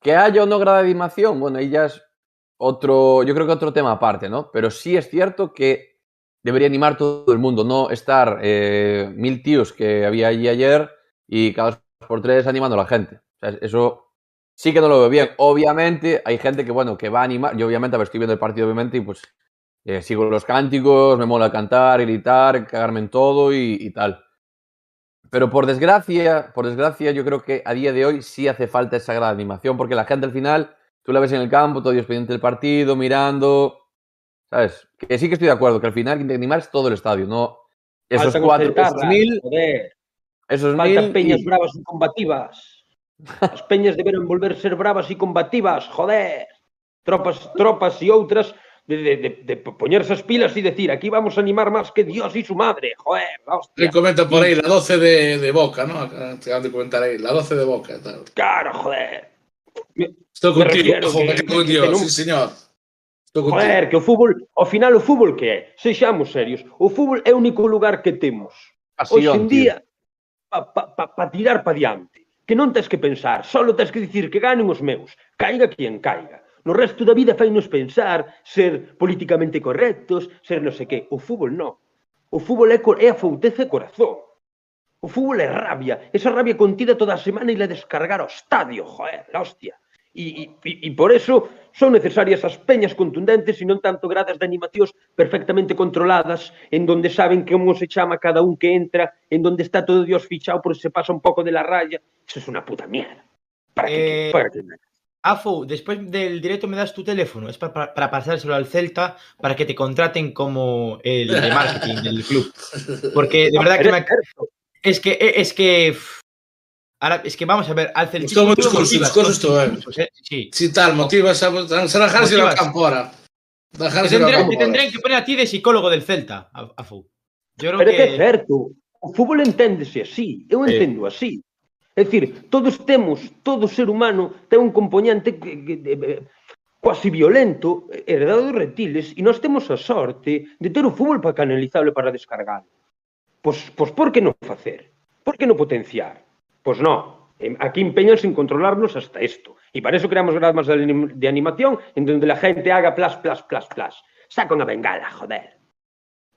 Que haya o no grada de animación, bueno, ahí ya es otro, yo creo que otro tema aparte, ¿no? Pero sí es cierto que debería animar todo el mundo, no estar eh, mil tíos que había allí ayer y cada dos por tres animando a la gente. Eso sí que no lo veo bien. Obviamente hay gente que, bueno, que va a animar. Yo obviamente, a ver, estoy viendo el partido, obviamente, y pues eh, sigo los cánticos, me mola cantar, gritar, cagarme en todo y tal. Pero por desgracia, por desgracia, yo creo que a día de hoy sí hace falta esa gran animación, porque la gente al final, tú la ves en el campo, todo Dios pendiente del partido, mirando, ¿sabes? Que sí que estoy de acuerdo, que al final que animar es todo el estadio, no esos Faltan cuatro, esos mil, joder. esos Faltan mil, peñas y- bravas e combativas. As peñas deberan volver ser bravas e combativas, joder. Tropas, tropas e outras de, de, de, de poñerse as pilas e decir aquí vamos a animar máis que Dios e su madre. Joder, hostia. Le comenta por aí la 12 de, de Boca, ¿no? Acaban de comentar aí, la 12 de Boca. Tal. Claro, joder. Me, Estou contigo, me con Dios, que non... sí, señor. Estou contigo. Joder, que o fútbol, ao final o fútbol que é? Sexamos serios. O fútbol é o único lugar que temos. Pasión, Hoxe en día, para pa, pa, pa tirar para diante. Que non tens que pensar, só tens que dicir que ganen os meus. Caiga quien caiga. No resto da vida fainos pensar, ser políticamente correctos, ser non sei que. O fútbol non. O fútbol é, é a fouteza e corazón. O fútbol é rabia. Esa rabia contida toda a semana e la descargar ao estadio, joder, la hostia. E, e, e por eso son necesarias as peñas contundentes e non tanto gradas de animacións perfectamente controladas en donde saben como se chama cada un que entra, en donde está todo Dios fichado por si se pasa un pouco de la raya. Eso es una puta mierda. ¿Para qué? Eh, ¿Para qué? Afo, después del directo me das tu teléfono. Es para, para, para pasárselo al Celta para que te contraten como el de marketing del club. Porque de verdad que me, es que es que ahora es que vamos a ver al Celta. Gustou moito o discurso, o discurso estou, eh. Sí. Si tal, motivas a, a dejarse Motivas. Te tendrán, te que poner a ti de psicólogo del Celta, Afo. Yo creo Pero é que é que certo. O fútbol enténdese así. Eu entendo así. É dicir, todos temos, todo ser humano ten un componente que, que, que, quasi violento heredado dos reptiles e nós temos a sorte de ter o fútbol para canalizarlo e para descargar. Pois, pois por que non facer? Por que non potenciar? Pois non. Aquí empeñanse en controlarnos hasta esto. E para eso creamos gramas de, anim de animación en donde la gente haga plas, plas, plas, plas. Saca unha bengala, joder.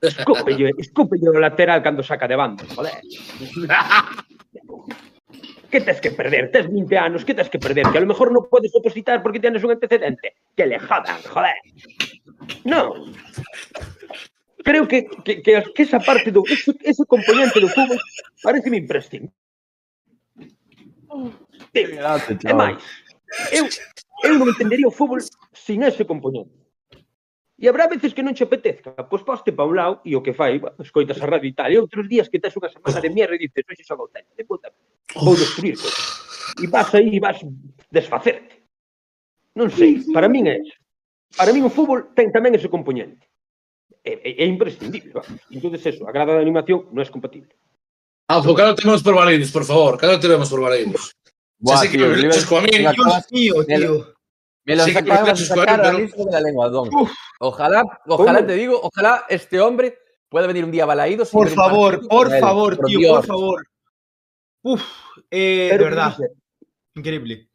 Escúpello, escúpello o lateral cando saca de banda, joder. que tes que perder? Tes 20 anos, que tes que perder? Que a lo mejor non podes opositar porque tienes un antecedente. Que le jodan, joder. No. Creo que, que, que, que esa parte do ese, ese componente do fútbol parece me imprescindible. E máis, eu, eu non entendería o fútbol sin ese componente. E habrá veces que non che apetezca, pois poste pa un lado e o que fai, bueno, escoitas a radio e tal. E outros días que tes unha semana de mierda e dices, oxe, xa voltei, de puta, vou destruir todo. E vas aí e vas desfacerte. Non sei, para min é eso. Para min o fútbol ten tamén ese componente. É, é, é imprescindible, va? Entón, eso, a grada de animación non é compatible. Ah, Alfo, calo temos por Valeiros, por favor, calo temos por Baleiros. Xa sei que me coa min, Dios mío, tío. tío. Me lo Sí, que acabas de me sacar pero- al hijo de la lengua, Don. Ojalá, ojalá ¿Cómo? te digo, ojalá este hombre pueda venir un día y Por favor, por favor, tío, Dios. por favor. Uf, eh, de verdad, increíble.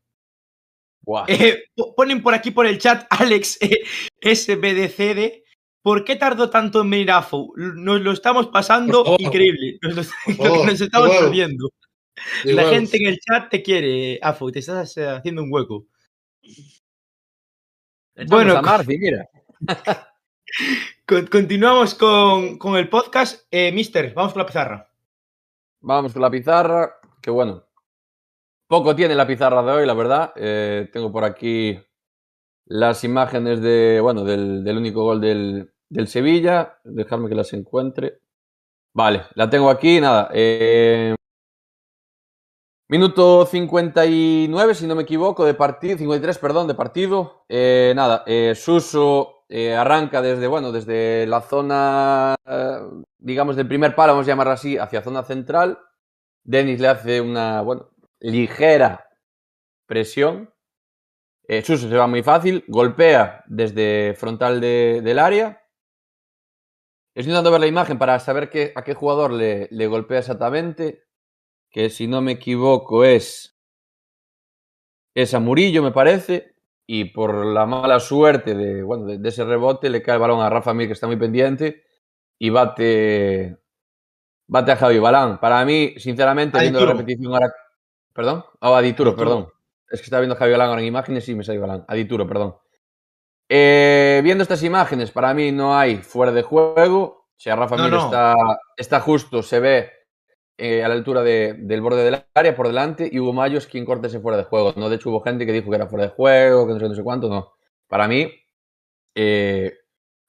Eh, po- ponen por aquí por el chat Alex eh, SBDCD. ¿Por qué tardó tanto en venir AFO? Nos lo estamos pasando Por increíble. Nos, estamos huevos. perdiendo. La gente en el chat te quiere, AFO, te estás haciendo un hueco. Bueno, a Marci, mira. Con- continuamos con, con el podcast. Eh, mister, vamos con la pizarra. Vamos con la pizarra, que bueno. Poco tiene la pizarra de hoy, la verdad. Eh, tengo por aquí las imágenes de, bueno, del, del único gol del, del Sevilla. Dejadme que las encuentre. Vale, la tengo aquí, nada. eh, minuto 59, si no me equivoco, de partido, 53, perdón, de partido. Eh, nada, eh, Suso eh, arranca desde, bueno, desde la zona, digamos, del primer palo, vamos a llamarlo así, hacia zona central. Denis le hace una, bueno, ligera presión. Suso se va muy fácil, golpea desde frontal de- del área. Estoy intentando ver la imagen para saber qué, a qué jugador le, le golpea exactamente. Que si no me equivoco es, es a Murillo, me parece. Y por la mala suerte de, bueno, de, de ese rebote le cae el balón a Rafa Mir, que está muy pendiente. Y bate, bate a Javi Balán. Para mí, sinceramente, A viendo la repetición ahora. ¿Perdón? Oh, a Dituro, Dituro. perdón. Es que estaba viendo a Javi Balán ahora en imágenes y me salió Balán. A Dituro, perdón. Eh, viendo estas imágenes, para mí no hay fuera de juego. O sea, Rafa No, Mir no. Está, está justo, se ve eh, a la altura de- del borde del área por delante y Hugo Mayo es quien corta ese fuera de juego. No, de hecho hubo gente que dijo que era fuera de juego, que no sé, no sé cuánto, no. Para mí, eh,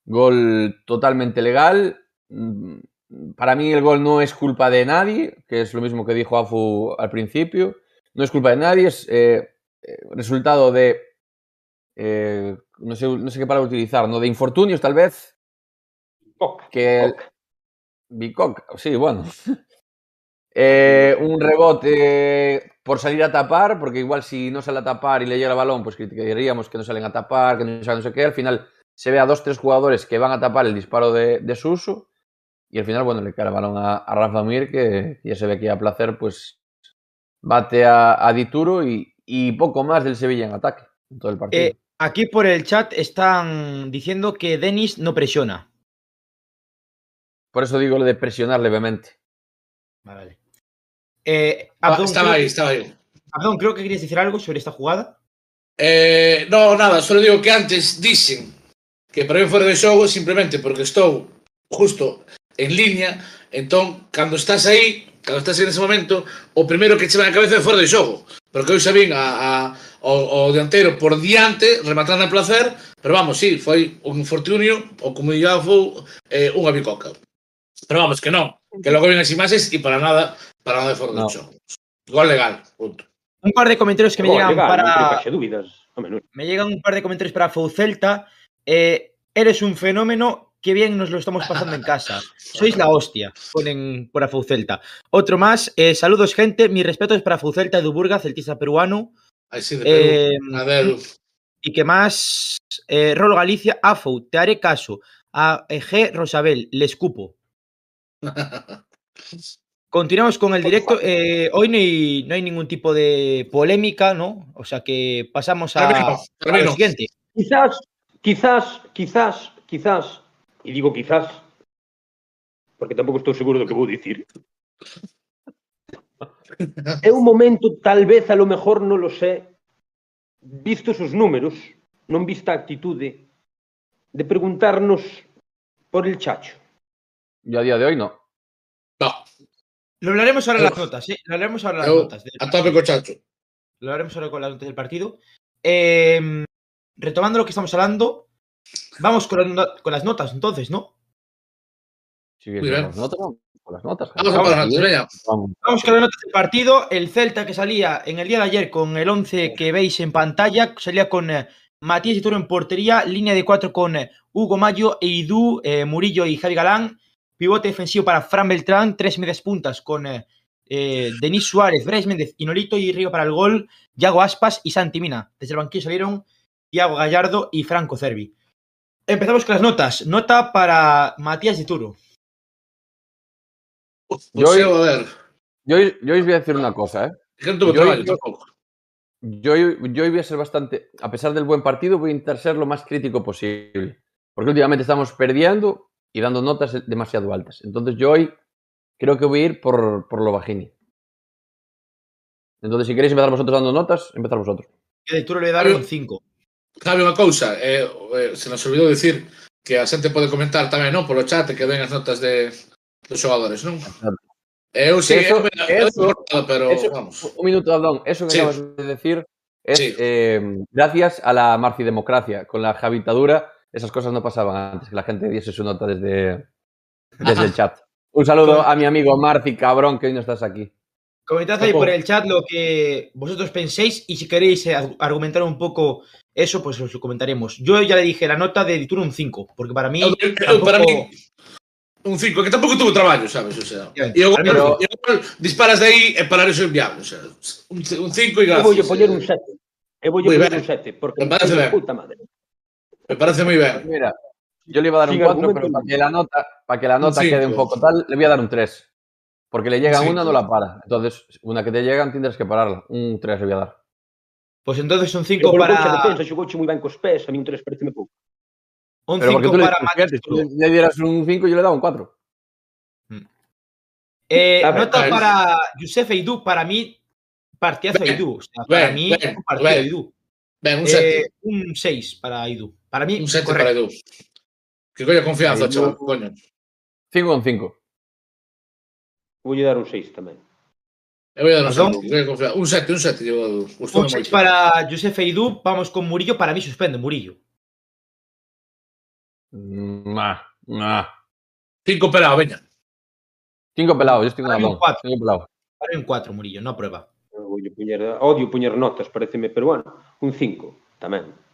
gol totalmente legal. Mm, Para mí el gol no es culpa de nadie, que es lo mismo que dijo Afu al principio. No es culpa de nadie, es eh, eh, resultado de, eh, no, sé, no sé qué palabra utilizar, ¿no? de infortunios tal vez, Coca, que. Bicoca, sí, bueno. Eh, un rebote por salir a tapar, porque igual si no sale a tapar y le llega el balón, pues criticaríamos que no salen a tapar, que no saben no sé qué. Al final se ve a dos, tres jugadores que van a tapar el disparo de, de Suso y al final, bueno, le cae el balón a, a Rafa Mir, que ya se ve que a placer, pues bate a, a Dituro y, y poco más del Sevilla en ataque en todo el partido. Eh, aquí por el chat están diciendo que Denis no presiona. Por eso digo lo de presionar levemente. Vale. Eh, Abdón, estaba ahí, estaba ahí. Abdón, creo que querías decir algo sobre esta jugada. Eh, no, nada, solo digo que antes dicen que para mí fora de xogo simplemente porque estou justo en línea, entón, cando estás aí, cando estás en ese momento, o primeiro que che vai a cabeza é fora de xogo, porque eu sabín a, a, o, o dianteiro por diante, rematando a placer, pero vamos, sí, foi un infortunio, ou como foi eh, unha bicoca. Pero vamos, que non, que logo ven as imaxes e para nada para No. de xogo. Gol legal, punto. Un par de comentarios que me llegan legal, para. Me llegan un par de comentarios para Foucelta. Eh, eres un fenómeno. Qué bien nos lo estamos pasando en casa. Sois la hostia. Ponen por Foucelta. Otro más. eh, saludos, gente. Mis respetos para Foucelta de Duburga, celtista peruano. Aí sí, de Perú. Eh, y que más. Eh, Rolo Galicia, Afou, te haré caso. A G. Rosabel, le escupo. Continuamos con el directo. Eh, hoy no hay, no hay ningún tipo de polémica, ¿no? O sea que pasamos a, no, a lo no. siguiente. Quizás, quizás, quizás, quizás, e digo quizás, porque tampouco estou seguro do que vou dicir. É un momento, tal vez, a lo mejor, non lo sé, vistos os números, non vista a actitude, de preguntarnos por el Chacho. Yo a día de hoy no. No, Lo hablaremos ahora en las notas, ¿eh? Lo hablaremos ahora en las notas. del a tope. Lo haremos ahora con las notas del partido. Eh, retomando lo que estamos hablando, vamos con, las no- con las notas entonces, ¿no? Muy con bien. las notas, vamos con las notas. Vamos a parar, veña. vamos. Vamos con las notas del partido. El Celta que salía en el día de ayer con el 11 que veis en pantalla, salía con eh, Matías Ituro en portería, línea de cuatro con eh, Hugo Mayo, Eidú, eh, Murillo y Javi Galán, pivote defensivo para Fran Beltrán, tres medias puntas con eh, eh, Denis Suárez, Brais Méndez y Nolito y Río para el gol, Yago Aspas y Santi Mina. Desde el banquillo salieron Iago Gallardo y Franco Cervi. Empezamos con las notas. Nota para Matías Ituro. Pues Yo- eu, a ver, Yo, yo os voy a decir una cosa, ¿eh? Yo- tampouco. Yo, yo voy a ser bastante, a pesar del buen partido, voy a intentar ser lo más crítico posible. Porque últimamente estamos perdiendo y dando notas demasiado altas. Entonces yo hoy creo que voy a ir por, por lo bajini. Entonces si queréis empezar vosotros dando notas, empezar vosotros. Que de Ituro le daron un 5. Javi, unha cousa, eh, eh, se nos olvidou decir que a xente pode comentar tamén, non, polo chat, que ven as notas de dos xogadores, non? Eu sí, Eso- eu, me- eu, eso- pero eso- vamos. Un minuto, Adón. Eso que Sí. acabas de decir es Sí. eh, gracias a la marcidemocracia. Con la javitadura esas cosas no pasaban antes, que la gente diese su nota desde, desde el chat. Un saludo a mi amigo Marci, cabrón, que hoy no estás aquí. Comentad ahí por el chat lo que vosotros penséis y si queréis eh, ar- argumentar un poco eso, pues os lo comentaremos. Yo ya le dije la nota de Dituro un 5, porque para mí. Eu, eu, tampoco- para mí, un 5, que tampouco tuvo traballo, sabes? O sea, Bien, eu, para mí pero, un eu, disparas de aí e parar eso inviable, o sea, un 5 e Eu gracias. vou poñer un 7. Eu vou poñer un 7, porque Me parece ben. puta madre. Me parece moi ben. Mira, yo le iba a dar un Sin 4, argumento pero para que la nota, para que la nota quede un poco tal, le voy a dar un 3. Porque le llega Un una, no la para. Entonces, una que te llegan tendrás que pararla. Un 3 le voy a dar. Pues entonces un Eu 5 por para. concha defensa xogouche moi ben cos pés, a mí un 3 pareceme pouco. Un Pero porque 5 tú le, para Matías le- le dieras un 5 y yo le daba un 4. Eh, A ver, nota ver. para Youssef Eidú, para mí, partidazo Eidú. O sea, para ben, mí, ben, un partido ben. Eidú. Ben, un Eh, 7. un 6 para Eidú. Para mí, un 7 para Edu. Que eh, coño confianza, Edu... chaval, coño. 5 con 5. Voulle dar un 6 tamén. Eu eh, vou dar un 7, un 7, un 7 llevo Edu. Un 6 para Josef Eidú, vamos con Murillo, para mí suspende Murillo. Nah, nah. 5 pelado, veña. 5 pelado, yo estou na mão. 5 pelado. Para un 4 Murillo, no prueba. Odio poñer, odio poñer notas, pareceme, pero bueno, un 5 tamén.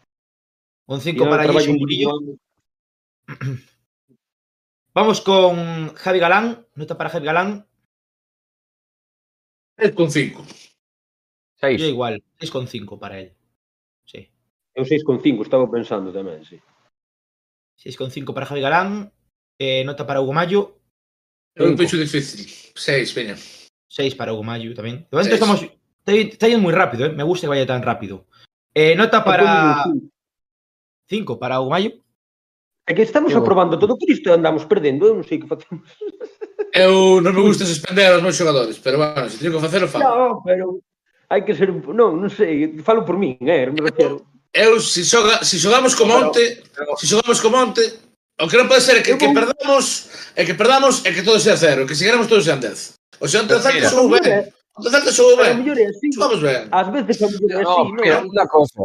Un 5 Tirar o para Jason Murillo. Vamos con Javi Galán. Nota para Javi Galán. 3 con 5. 6. Yo igual. 6,5 para él. Sí. Eu 6,5, estaba pensando tamén, sí. 6,5 para Javi Galán. Eh, nota para Hugo Mayo. É un peixo difícil. 6, veña. 6 para Hugo Mayo también. De momento estamos. Está, está yendo muy rápido, ¿eh? Me gusta que vaya tan rápido. Eh, nota para. cinco para o maio. É que estamos eu... aprobando todo por isto andamos perdendo, eu non sei que facemos. Eu non me gusta suspender aos meus xogadores, pero bueno, se teño que facer, o falo. Non, pero hai que ser... Non, non sei, falo por min, eh, me refiero. Eu, se, xoga, se xogamos como pero, onte, pero... se xogamos como onte, o que non pode ser é que, eu que vou... perdamos, é que perdamos é que todo sea cero, que se ganamos todo sean 10. O sea, onte Celta xogou ben. Onte Celta xogou ben. Xogamos ben. Ás veces a mellor é así, non? Mira, unha cosa.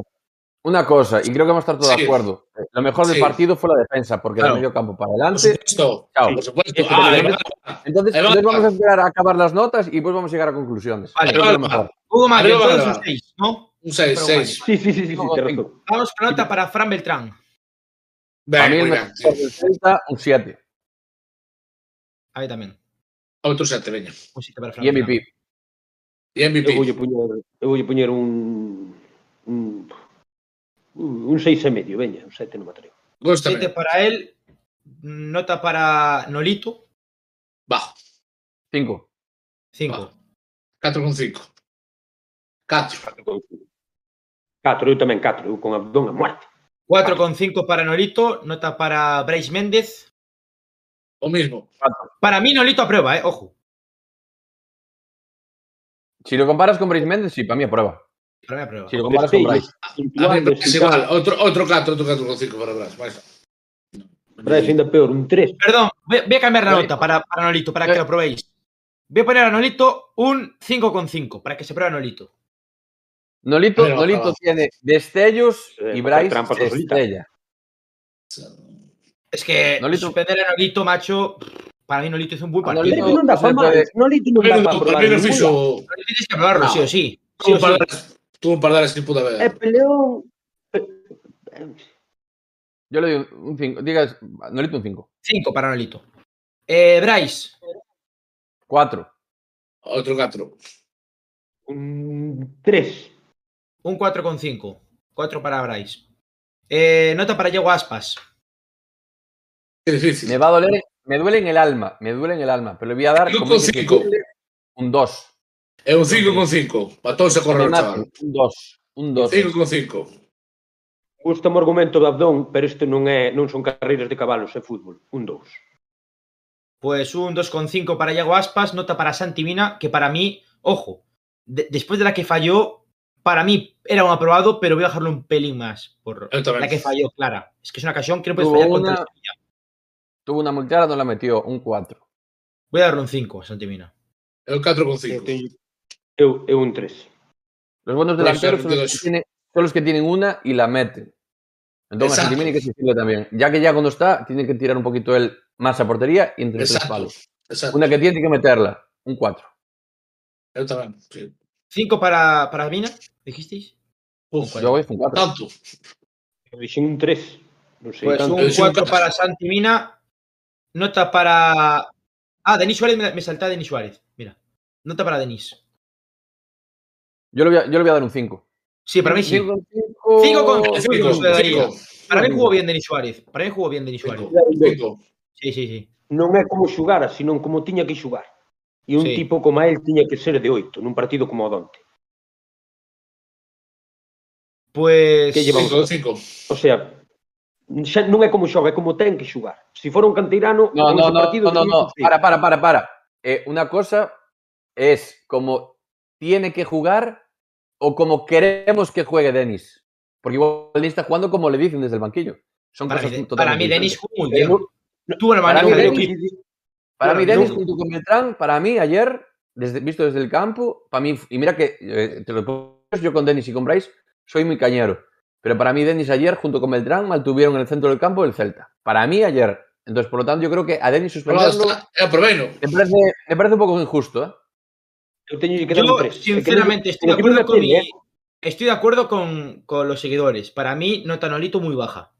Una cosa, y creo que vamos a estar todos Sí. de acuerdo. Lo mejor del Sí. partido fue la defensa, porque Claro. del medio campo para Por adelante. supuesto. Chao. Por supuesto. Eso Ah, va. Entonces, Ahí va. entonces vamos a esperar a acabar las notas y después vamos a llegar a conclusiones. Vale, Creo que lo vale, mejor. Hugo entonces arriba. un 6, ¿no? Un 6, Pero 6. Sí, sí, sí, sí, sí, No. Vamos con nota para Fran Beltrán. Para mí Ben, el mejor del Celta, un 7. Ahí también. Outro 7, veña. Un 7 para Fran Y. MVP. E MVP. Eu voulle poñer, eu voulle poñer un un un 6 e medio, veña, un 7 non me atrevo. 7 Góstame. para él. Nota para Nolito. Va. 5. 5. 4 con 5. 4. 4, eu tamén 4, eu con Abdón a muerte. 4,5 para Nolito. Nota para Bryce Méndez. O mismo. Para mí, Nolito aprueba, ¿eh? Ojo. Si lo comparas con Bryce Méndez, sí, para mí aprueba. Para mí aprueba. Si lo comparas con Bryce. A mí me parece igual. Outro, outro 4, outro 4 con 5 para atrás. Vais. Bryce ainda peor, un 3. Perdón, voy, voy a cambiar la nota para, para Nolito, para que Eh. lo probéis. Voy a poner a Nolito un 5,5 para que se pruebe a Nolito. Nolito, Pero, Nolito tiene destellos Eh, y Bryce no solita. estrella. Es que Nolito- suspender a Nolito, macho, para mí Nolito hizo un buen partido. Nolito- pa máis. puede- Nolito no, no ninguna. fixo... Nolito tienes que probarlo, No. sí o sí. Sí o sí. Tuvo un par de que pude É ver. peleón. Yo le doy un 5. Digas, Nolito un 5. 5 para Nolito. Eh, Bryce, 4. Outro 4. Un 3. un 4,5. 4 para Bryce. Eh, nota para Diego Aspas. Qué difícil. Me va a doler, me duele en el alma, me duele en el alma, pero le voy a dar como con dice un 2. É un 5 con 5. Batouse a correr o chaval. Un 2. Un 2. 5. Gusta o argumento do Abdón, pero isto non é non son carreiras de cabalos, é fútbol. Un 2. Pues un 2,5 para Iago Aspas, nota para Santi Mina, que para mí, ojo, de, después de la que falló, para mí era un aprobado, pero voy a dejarlo un pelín más por la que falló, Clara. Es que es una ocasión que no puedes tuvo fallar contra una... Sevilla. Tuvo una muy clara, no la metió, un 4. Voy a darle un 5 a Santi Mina. É o 4,5. Con Eu, 5. teño, eu, eu un 3. Los buenos Pues, delanteros son los, que tienen, son los que tienen una y la meten. Entonces, Exacto. hay que también. Ya que ya cuando está, tiene que tirar un poquito él más a portería y entre tres Exacto. palos. Exacto. Una que tiene que meterla. Un 4. Eu tamén. Sí. 5 para, para Mina, dijisteis. Uf, Yo voy con 4. tanto. Un 3. Non sei Pues tanto. un Pero sí, un 4 cacho. para Santi Mina. Nota para. Ah, Denis Suárez, me, me salta Denis Suárez. Mira. Nota para Denis. Yo, le voy a, yo le voy a dar un 5. Sí, para mí sí. 5 Cinco con- Cinco, Cinco, cinco, daría. cinco, Para mí jugó bien Denis Suárez. Para mí jugó bien Denis Suárez. cinco. Sí, sí, sí. Non é como xugara, sino como tiña que xugar. E un Sí. tipo como él tiña que ser de 8, nun partido como o Donte. Pues. Que llevamos? Cinco, cinco. O sea, xa non é como xoga, é como ten que xugar. Se for un canteirano, No, no, no, partido no, no, no. Para, para, para, para. Eh, una cosa es como tiene que jugar o como queremos que juegue Denis. Porque igual Denis está jugando como le dicen desde el banquillo. Son Para cosas mí, para mí Denis diferentes. jugó muy bien. Pero- Tuvo la para manera mí de Denis- Para mí, Claro, Denis, no. junto con Beltrán, para mí, ayer, desde, visto desde el campo, para mí, y mira que eh, te lo pongo, yo con Denis y con Bryce soy muy cañero. Pero para mí, Denis ayer, junto con Beltrán, mantuvieron en el centro del campo el Celta. Para mí, ayer. Entonces, por lo tanto, yo creo que a Denis suspenderlo parece, me parece un poco injusto, ¿eh? Teño que un Yo, 3. sinceramente, estoy de acuerdo con mi- Estoy de acuerdo con, con los seguidores. Para mí, nota Nolito muy baja.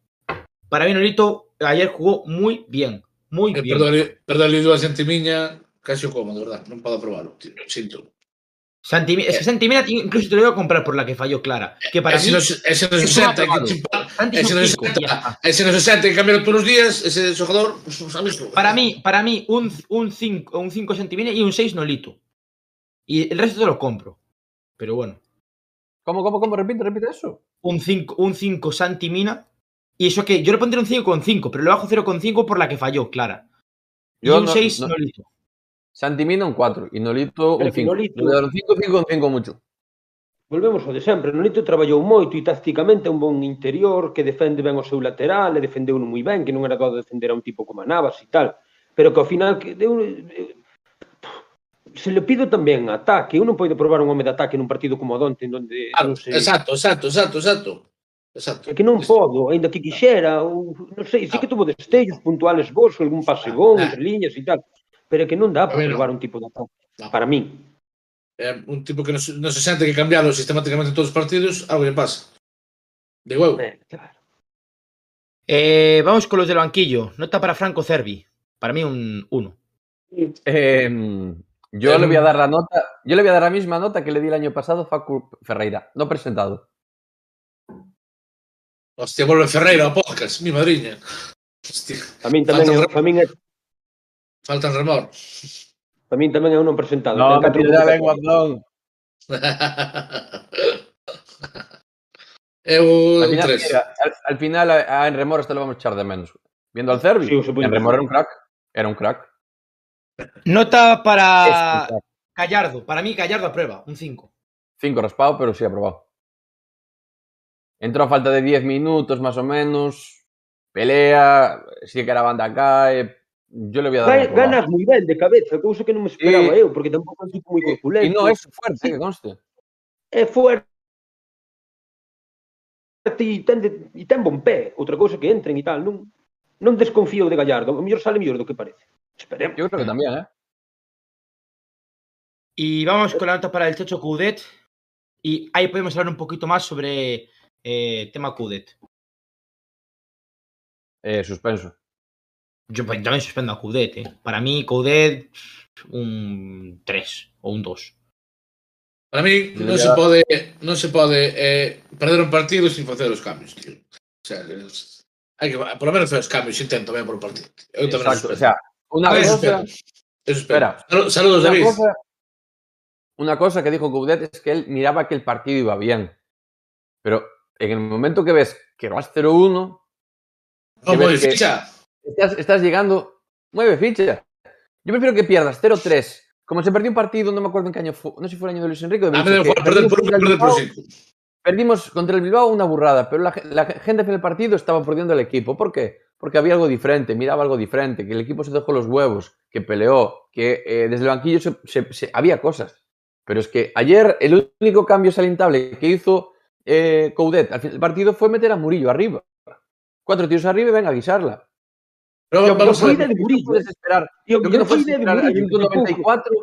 Para mí, Nolito ayer jugó muy bien. Muy Eh, bien. Perdón, perdón, a xente miña, casi como, de verdad. Non podo aprobalo. tío, Sinto. Santi, es que Santi Mina incluso te lo iba a comprar por la que falló Clara. Que para e se mí, non se e se non se es un senta, hai que aprobado. chimpar. Santi E es se un non se cinco, ya senta, está. e se non se senta, hai que cambiar todos os días, ese xogador, sabes? Para mí, para mí, un 5 un cinco Santi Mina y un 6 Nolito. Y el resto te lo compro. Pero bueno, ¿Cómo, cómo, cómo? Repite, repite eso. un 5 un cinco Santi Mina. Y eso que yo le pondré un 5,5, pero le bajo 0,5 por la que falló, Clara. Y Yo un no- 6 no- Nolito. Santimina un 4 y Nolito Pero un que 5. Nolito- Le un 5, 5, un 5 mucho. Volvemos ao de sempre. Nolito traballou moito e tácticamente é un bon interior que defende ben o seu lateral e defendeu moi ben, que non era doado defender a un tipo como a Navas e tal. Pero que ao final que deu, se le pido tamén ataque. Eu non podo probar un home de ataque nun partido como o Donte, onde claro, ah, non sei... Exacto, exacto, exacto, exacto. Exacto. É que non podo, aínda que quixera, ou, non sei, sí que tuvo destellos puntuales vos, algún pase ah, bon, ah. entre liñas e tal, pero é que non dá para probar un tipo de ataque, no. para min. É un tipo que non, non se sente que cambialo sistemáticamente en todos os partidos, algo lle pasa. De huevo. Eh, claro. Eh, vamos con los del banquillo. Nota para Franco Cervi. Para mí un 1. Eh, yo Em. le voy a dar la nota, yo le voy a dar la misma nota que le di el año pasado a Facu Ferreira, no presentado. Hostia, volve Ferreira podcast, mi madriña. Hostia, tamén, Falta para min, é, faltan remor. tamén é un non presentado. No, me tiré lengua. Eu Al un final, tres. mira, al, al final a, a Enremor este lo vamos a echar de menos. Viendo al Cervi, Sí, Enremor era un crack. Era un crack. Nota para Escuchar. Gallardo. Para mí, Gallardo aprueba, un 5. 5 raspado, pero sí aprobado. Entró a falta de 10 minutos, más o menos. Pelea, sí que era banda cae. Yo le voy a dar. Ganas moi ben de cabeza, cousa que non me esperaba eu, porque tampouco é un tipo moi corpulento. E non, é fuerte, sí. que conste. É fuerte e ten, de, e ten bon pé, outra cousa que entren e tal, non non desconfío de Gallardo, o mellor sale mellor do que parece. Esperemos. Yo creo que también, ¿eh? Y vamos con la nota para el Checho Coudet. Y ahí podemos hablar un poquito más sobre eh, tema Coudet. Eh, suspenso. Yo pues, también suspendo a Coudet. eh. Para mí, Coudet, un 3 o un 2. Para mí Debería- se pode non se pode eh, perder un partido sin facer os cambios, tío. O sea, es, hai que por lo menos facer os cambios, intento ben por o partido. Eu tamén Exacto. O sea, una Eso cosa, espera. Saludos, saludos una David. cosa, una cosa que dijo Coudet es que él miraba que el partido iba bien. Pero en el momento que ves que vas 0-1, No, moi ves que- ficha. estás, estás llegando, mueve ficha. Yo prefiero que pierdas 0-3. Como se perdió un partido, no me acuerdo en qué año fue, no sé si fue el año de Luis Enrique. o de A mí me Benítez, dejó que perder perdimos contra el Bilbao, cinco. Perdimos contra el Bilbao una burrada, pero la, ge- la ge- gente en el partido estaba perdiendo el equipo. ¿Por qué? Porque había algo diferente, miraba algo diferente, que el equipo se dejó los huevos, que peleó, que eh, desde el banquillo se- se- se- había cosas. Pero es que ayer el único cambio salientable que hizo eh, Coudet al final del partido fue meter a Murillo arriba. Cuatro tiros arriba y venga a guisarla. Pero Yo- vamos yo a ver. No Murillo. puedes esperar lo que yo no fui puedes de esperar al Murillo, minuto tampouco. 94.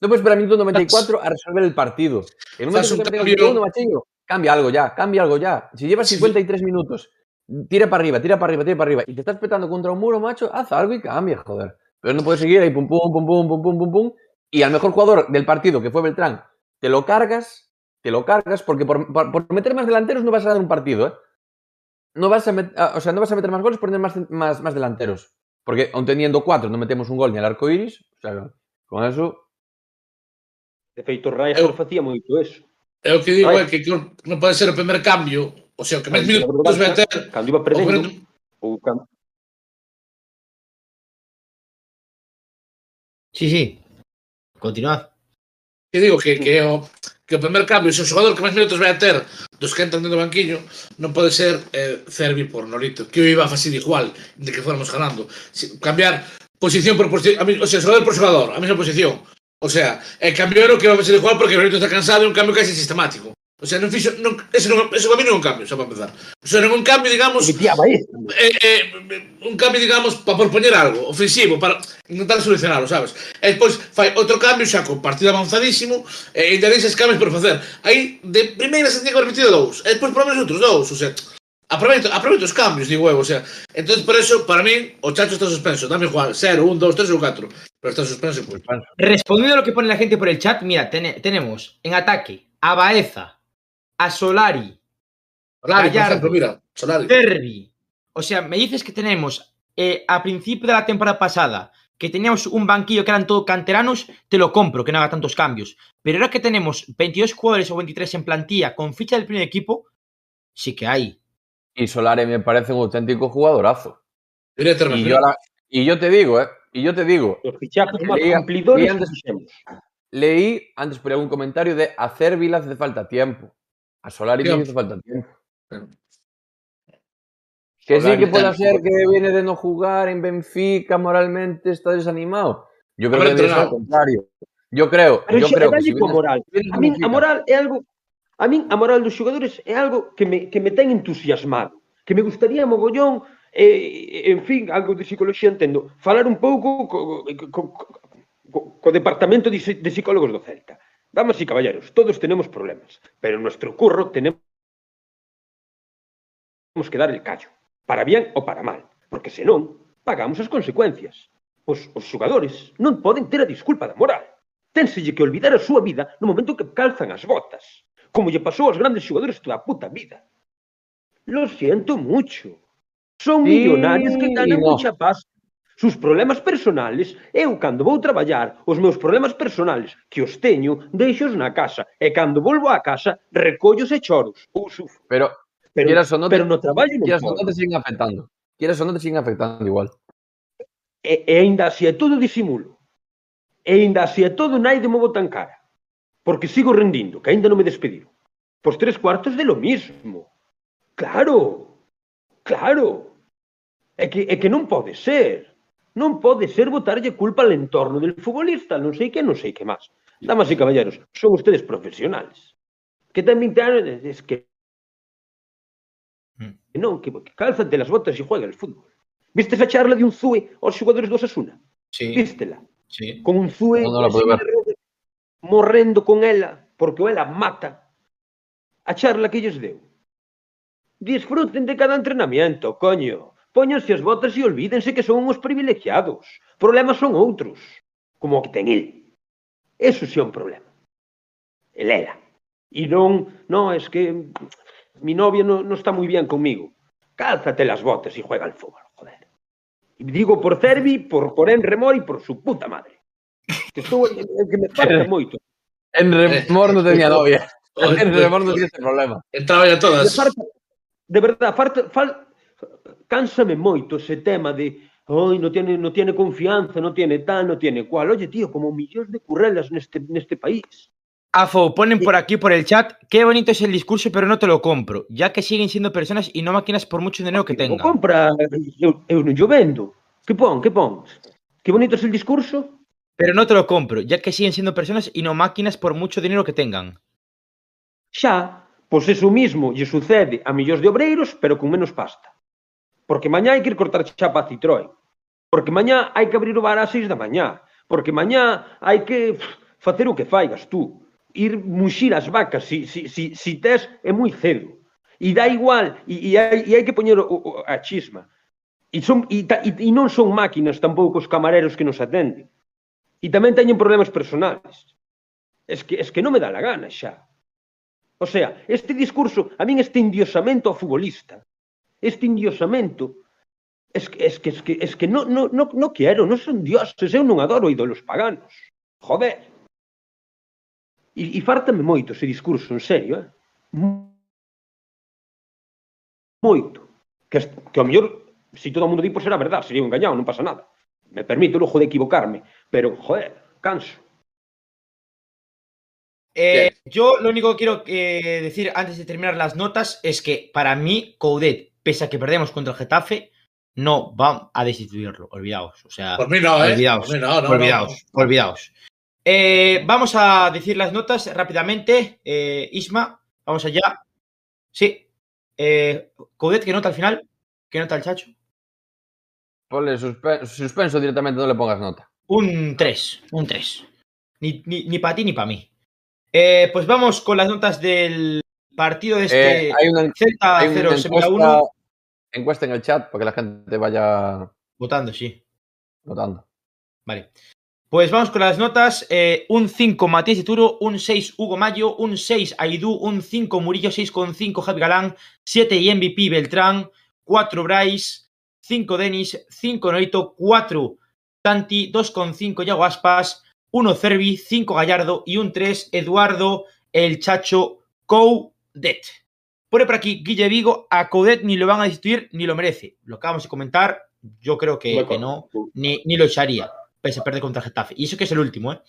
No puedes esperar al minuto 94 a resolver el partido. Momento que un metes cambio- cambia algo ya, cambia algo ya. Si llevas Sí. 53 minutos, tira para arriba, tira para arriba, tira para arriba, y te estás petando contra un muro, macho, haz algo y cambia, joder. Pero no puedes seguir ahí pum pum pum pum pum pum pum pum. Y al mejor jugador del partido, que fue Beltrán, te lo cargas, te lo cargas, porque por, por- por meter más delanteros no vas a dar un partido, ¿eh? No vas a met- ah, o sea, no vas a meter más goles por tener más, más, más delanteros. Porque aun teniendo cuatro no metemos un gol ni al arco iris. O sea, con eso. De feito, Raya Eu- facía moito eso. É o que digo é que non pode ser o primer cambio, O sea, que máis minutos vai ter... Cando iba perdendo, ou cando... Sí, sí. Continuad. Que digo que, que o, que o primer cambio, se o xogador que máis minutos vai ter dos que entran dentro do banquiño, non pode ser eh, Cervi por Nolito, que o iba a facer igual de que fuéramos ganando. Si, cambiar posición por posición, a mí, o sea, xogador por xogador, a mesma posición. O sea, é cambiar o que iba a facer igual porque Nolito está cansado, e un cambio casi sistemático. O sea, non fixo, non, ese, non, ese para mí non é un cambio, xa para empezar. O sea, non é un cambio, digamos... Eh, eh, un cambio, digamos, para propoñer algo, ofensivo, para intentar solucionarlo, sabes? E despois fai outro cambio xa con partido avanzadísimo e ainda deixas cambios por facer. Aí, de primeira se tiña que repetido dous, e depois probamos outros dous, o sea... Aproveito, aproveito os cambios, digo eu, o sea, entonces por eso, para mí, o Chacho está suspenso, dame Juan, 0, 1, 2, 3 ou 4, pero está suspenso. Pues. Respondido a lo que pone la gente por el chat, mira, ten tenemos en ataque a Baeza, a Solari, Solari, por Gallardo. ejemplo, mira, Solari. Derby. O sea, me dices que tenemos eh, a principio de la temporada pasada que teníamos un banquillo que eran todo canteranos, te lo compro, que no haga tantos cambios. Pero ahora que tenemos 22 jugadores o 23 en plantilla con ficha del primer equipo, sí que hay. Y Solari me parece un auténtico jugadorazo. Y yo, ahora- y yo te digo, ¿eh? Y yo te digo, fichajes cumplidores que antes- leí antes por algún comentario de a Cervi le hace falta tiempo. A Solari non hizo falta tempo. Que sí que pode ser que viene de no jugar en Benfica, moralmente está desanimado. Yo creo Habrá que es al contrario. Yo creo, Pero yo creo que si vienes, moral. A min a moral é algo a min a moral dos xogadores é algo que me, que me ten entusiasmado, que me gustaría mogollón eh, en fin, algo de psicología entendo, falar un pouco co, co, co, co, co, co departamento de, de psicólogos do Celta. Damas e caballeros, todos tenemos problemas, pero en nuestro curro tenemos que dar el callo, para bien ou para mal, porque senón pagamos as consecuencias. Pois os xogadores non poden ter a disculpa da moral. Ténselle que olvidar a súa vida no momento que calzan as botas, como lle pasou aos grandes xogadores toda a puta vida. Lo siento mucho. Son sí, millonarios que ganan no. mucha pasta. Sus problemas personales, eu cando vou traballar, os meus problemas personales, que os teño, deixos na casa, e cando volvo á casa, recollos e choros, ou sufro. Pero, pero, quieras o no, pero no traballo non quieras o no te siguen afectando. Quieras o no te siguen afectando igual. E, e ainda así é todo disimulo. E ainda así é todo naide me botan cara. Porque sigo rendindo, que ainda non me despediron. Pois tres cuartos de lo mismo. Claro, claro. É que, é que non pode ser. Non pode ser botarlle culpa al entorno del futbolista, non sei que, non sei que máis. Damas e caballeros, son ustedes profesionales. Que ten 20 anos, es que Mm. Que non, que, que cálzate las botas e juega el fútbol. Viste esa charla de un Zue aos xogadores do Osasuna? Sí, Vístela? sí. Con un Zue rede, morrendo con ela, porque o ela mata. A charla que lles deu. Disfruten de cada entrenamiento, coño. Póñanse as botas e olvídense que son uns privilegiados. Problemas son outros, como o que ten el. Eso sí é un problema. El era. E non, non, es que mi novia non, no está moi bien comigo. Cálzate las botas e juega al fútbol, joder. E digo por Cervi, por, por Enremor e por su puta madre. Que estou, eh, que me parte moito. Enremor eh, non tenía eh, novia. Enremor non tiene ese problema. Entraba ya todas. De, farta, de verdad, farta, falta, cánsame moito ese tema de oi, non tiene, no tiene confianza, non tiene tal, non tiene cual. Oye, tío, como millóns de currelas neste, neste país. Afo, ponen por aquí, por el chat, qué bonito es el discurso, pero no te lo compro, ya que siguen siendo personas y no máquinas por mucho dinero que tengan. compra, eu, eu non yo vendo. Que pon, que pon? Que bonito es el discurso. Pero no te lo compro, ya que siguen siendo personas y no máquinas por mucho dinero que tengan. Xa, pois eso mismo lle sucede a millóns de obreiros, pero con menos pasta. Porque mañá hai que ir cortar chapa a Citroën. Porque mañá hai que abrir o bar ás 6 da mañá. Porque mañá hai que pff, facer o que faigas tú. Ir muxir as vacas, si, si, si, si tes, é moi cedo. E dá igual, e, e, hai, e hai que poñer o, o, a chisma. E, son, e, ta, e, e non son máquinas tampouco os camareros que nos atenden. E tamén teñen problemas personales. Es que, es que non me dá la gana xa. O sea, este discurso, a min este endiosamento ao futbolista, este endiosamento, es que, es que, es que, es que no, no, no, no quero, non son dioses, eu non adoro ídolos paganos. Joder. E, e fártame moito ese discurso, en serio, eh? Moito. Que, que ao mellor, se si todo o mundo di, pois será verdade, sería un engañado, non pasa nada. Me permito o lujo de equivocarme, pero, joder, canso. Eh, yo lo único que quiero eh, decir antes de terminar las notas es que para mí Coudet pese a que perdemos contra el Getafe, no va a destituirlo. Olvidaos. O sea, Por mí no, ¿eh? olvidaos. Por mí no, no, olvidaos. Olvidaos. Eh, vamos a decir las notas rápidamente. Eh, Isma, vamos allá. Sí. Eh, Coudet, ¿qué nota al final? ¿Qué nota el chacho? Ponle suspe- suspenso directamente, no le pongas nota. Un 3, un 3. Ni, ni, ni para ti ni para mí. Eh, pues vamos con las notas del partido de este Eh, hay una, hay una 0 Sevilla encuesta, 1. encuesta en el chat para que la gente vaya Votando, sí. notando. Vale. Pues vamos con las notas. Eh, un 5 Matías de Turo, un 6 Hugo Mayo, un 6 Aidú, un 5 Murillo, 6,5 Javi Galán, 7 y MVP Beltrán, 4 Bryce, 5 Denis, 5 Noito, 4 Santi, 2,5 Yago Aspas, 1 Cervi, 5 Gallardo y un 3 Eduardo El Chacho Coudet. Pone por aquí Guille Vigo, a Coudet ni lo van a destituir ni lo merece. Lo acabamos de comentar, yo creo que, que no, ni, ni lo echaría, pese a perder contra Getafe. Y eso que es el último, ¿eh?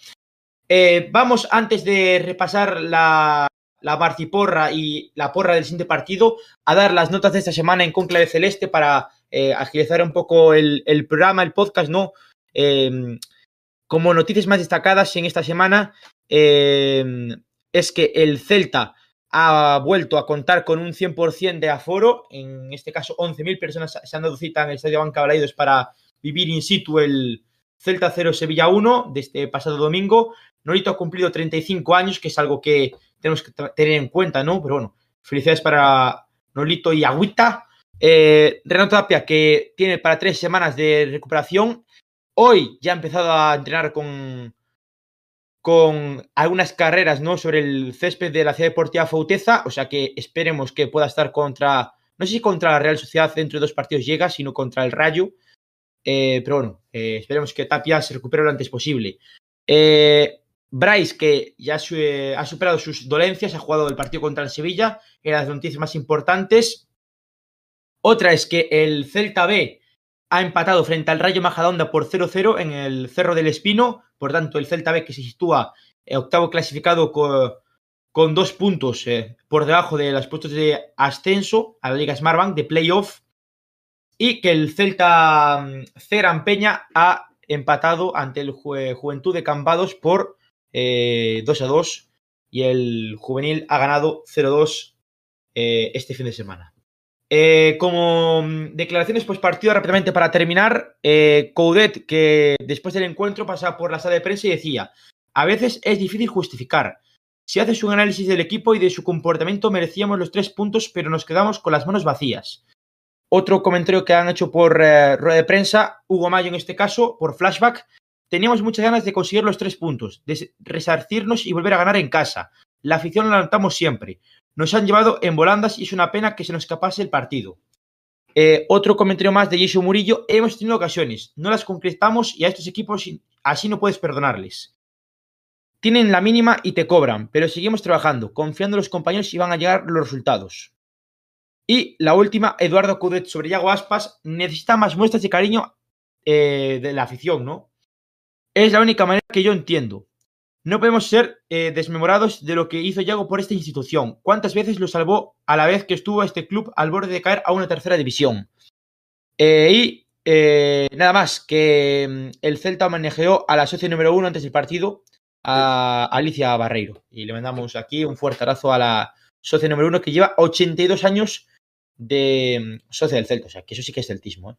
Eh, vamos, antes de repasar la, la marciporra y la porra del siguiente partido, a dar las notas de esta semana en Conclave Celeste para eh, agilizar un poco el, el programa, el podcast, ¿no? Eh, como noticias más destacadas en esta semana, eh, es que el Celta ha vuelto a contar con un 100% de aforo. En este caso, 11.000 personas se han dado cita en el Estadio Banca Balaidos para vivir in situ el Celta 0 Sevilla 1 de este pasado domingo. Norito ha cumplido 35 años, que es algo que tenemos que tener en cuenta, ¿no? Pero bueno, felicidades para Nolito y Agüita. Eh, Renato Tapia, que tiene para tres semanas de recuperación. Hoy ya ha empezado a entrenar con, con algunas carreras ¿no? sobre el césped de la Ciudad Deportiva Fauteza, o sea que esperemos que pueda estar contra, no sé si contra la Real Sociedad dentro de dos partidos llega, sino contra el Rayo, eh, pero bueno, eh, esperemos que Tapia se recupere lo antes posible. Eh, Bryce, que ya ha superado sus dolencias, ha jugado el partido contra el Sevilla, era las noticias más importantes. Otra es que el Celta B ha empatado frente al Rayo Majadahonda por 0-0 en el Cerro del Espino. Por tanto, el Celta B que se sitúa eh, octavo clasificado con, dos puntos eh, por debajo de los puestos de ascenso a la Liga Smartbank de playoff. Y que el Celta mm, Ceran Peña ha empatado ante el Ju- Juventud de Cambados por eh, 2 a 2 y el juvenil ha ganado 0-2 eh, este fin de semana. Eh, como mm, declaraciones post partido, rápidamente para terminar, eh, Coudet, que después del encuentro pasaba por la sala de prensa y decía: A veces es difícil justificar. Si haces un análisis del equipo y de su comportamiento, merecíamos los tres puntos, pero nos quedamos con las manos vacías. Otro comentario que han hecho por eh, rueda de prensa, Hugo Mayo en este caso, por flashback. Teníamos muchas ganas de conseguir los tres puntos, de resarcirnos y volver a ganar en casa. La afición la notamos siempre. Nos han llevado en volandas y es una pena que se nos escapase el partido. Eh, otro comentario más de Jesús Murillo. Hemos tenido ocasiones, no las concretamos y a estos equipos así no puedes perdonarles. Tienen la mínima y te cobran, pero seguimos trabajando, confiando en los compañeros y van a llegar los resultados. Y la última, Eduardo Cudet sobre Yago Aspas, necesita más muestras de cariño eh, de la afición, ¿no? Es la única manera que yo entiendo. No podemos ser eh, desmemorados de lo que hizo Yago por esta institución. ¿Cuántas veces lo salvó a la vez que estuvo este club al borde de caer a una tercera división? Eh, y eh, nada más, que mm, el Celta homenajeó a la socia número uno antes del partido, a Alicia Barreiro. Y le mandamos aquí un fuerte abrazo a la socia número uno que lleva 82 años de mm, socia del Celta. O sea, que eso sí que es celtismo.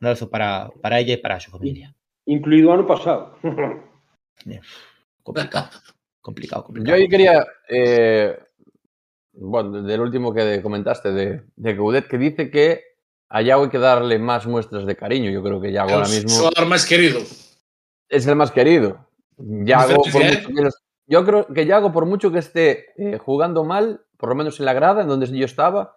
Un abrazo para, para ella y para su familia. Incluído ano pasado. Complicado, complicado, Yo complicado. ahí quería, eh, bueno, del último que comentaste, de, de Coudet, que dice que a Yago hay que darle más muestras de cariño. Yo creo que Yago ahora El mismo jugador más querido. es el más querido. Yago, por Diferencia, mucho que los- yo creo que Yago, por mucho que esté eh, jugando mal, por lo menos en la grada, en donde yo estaba,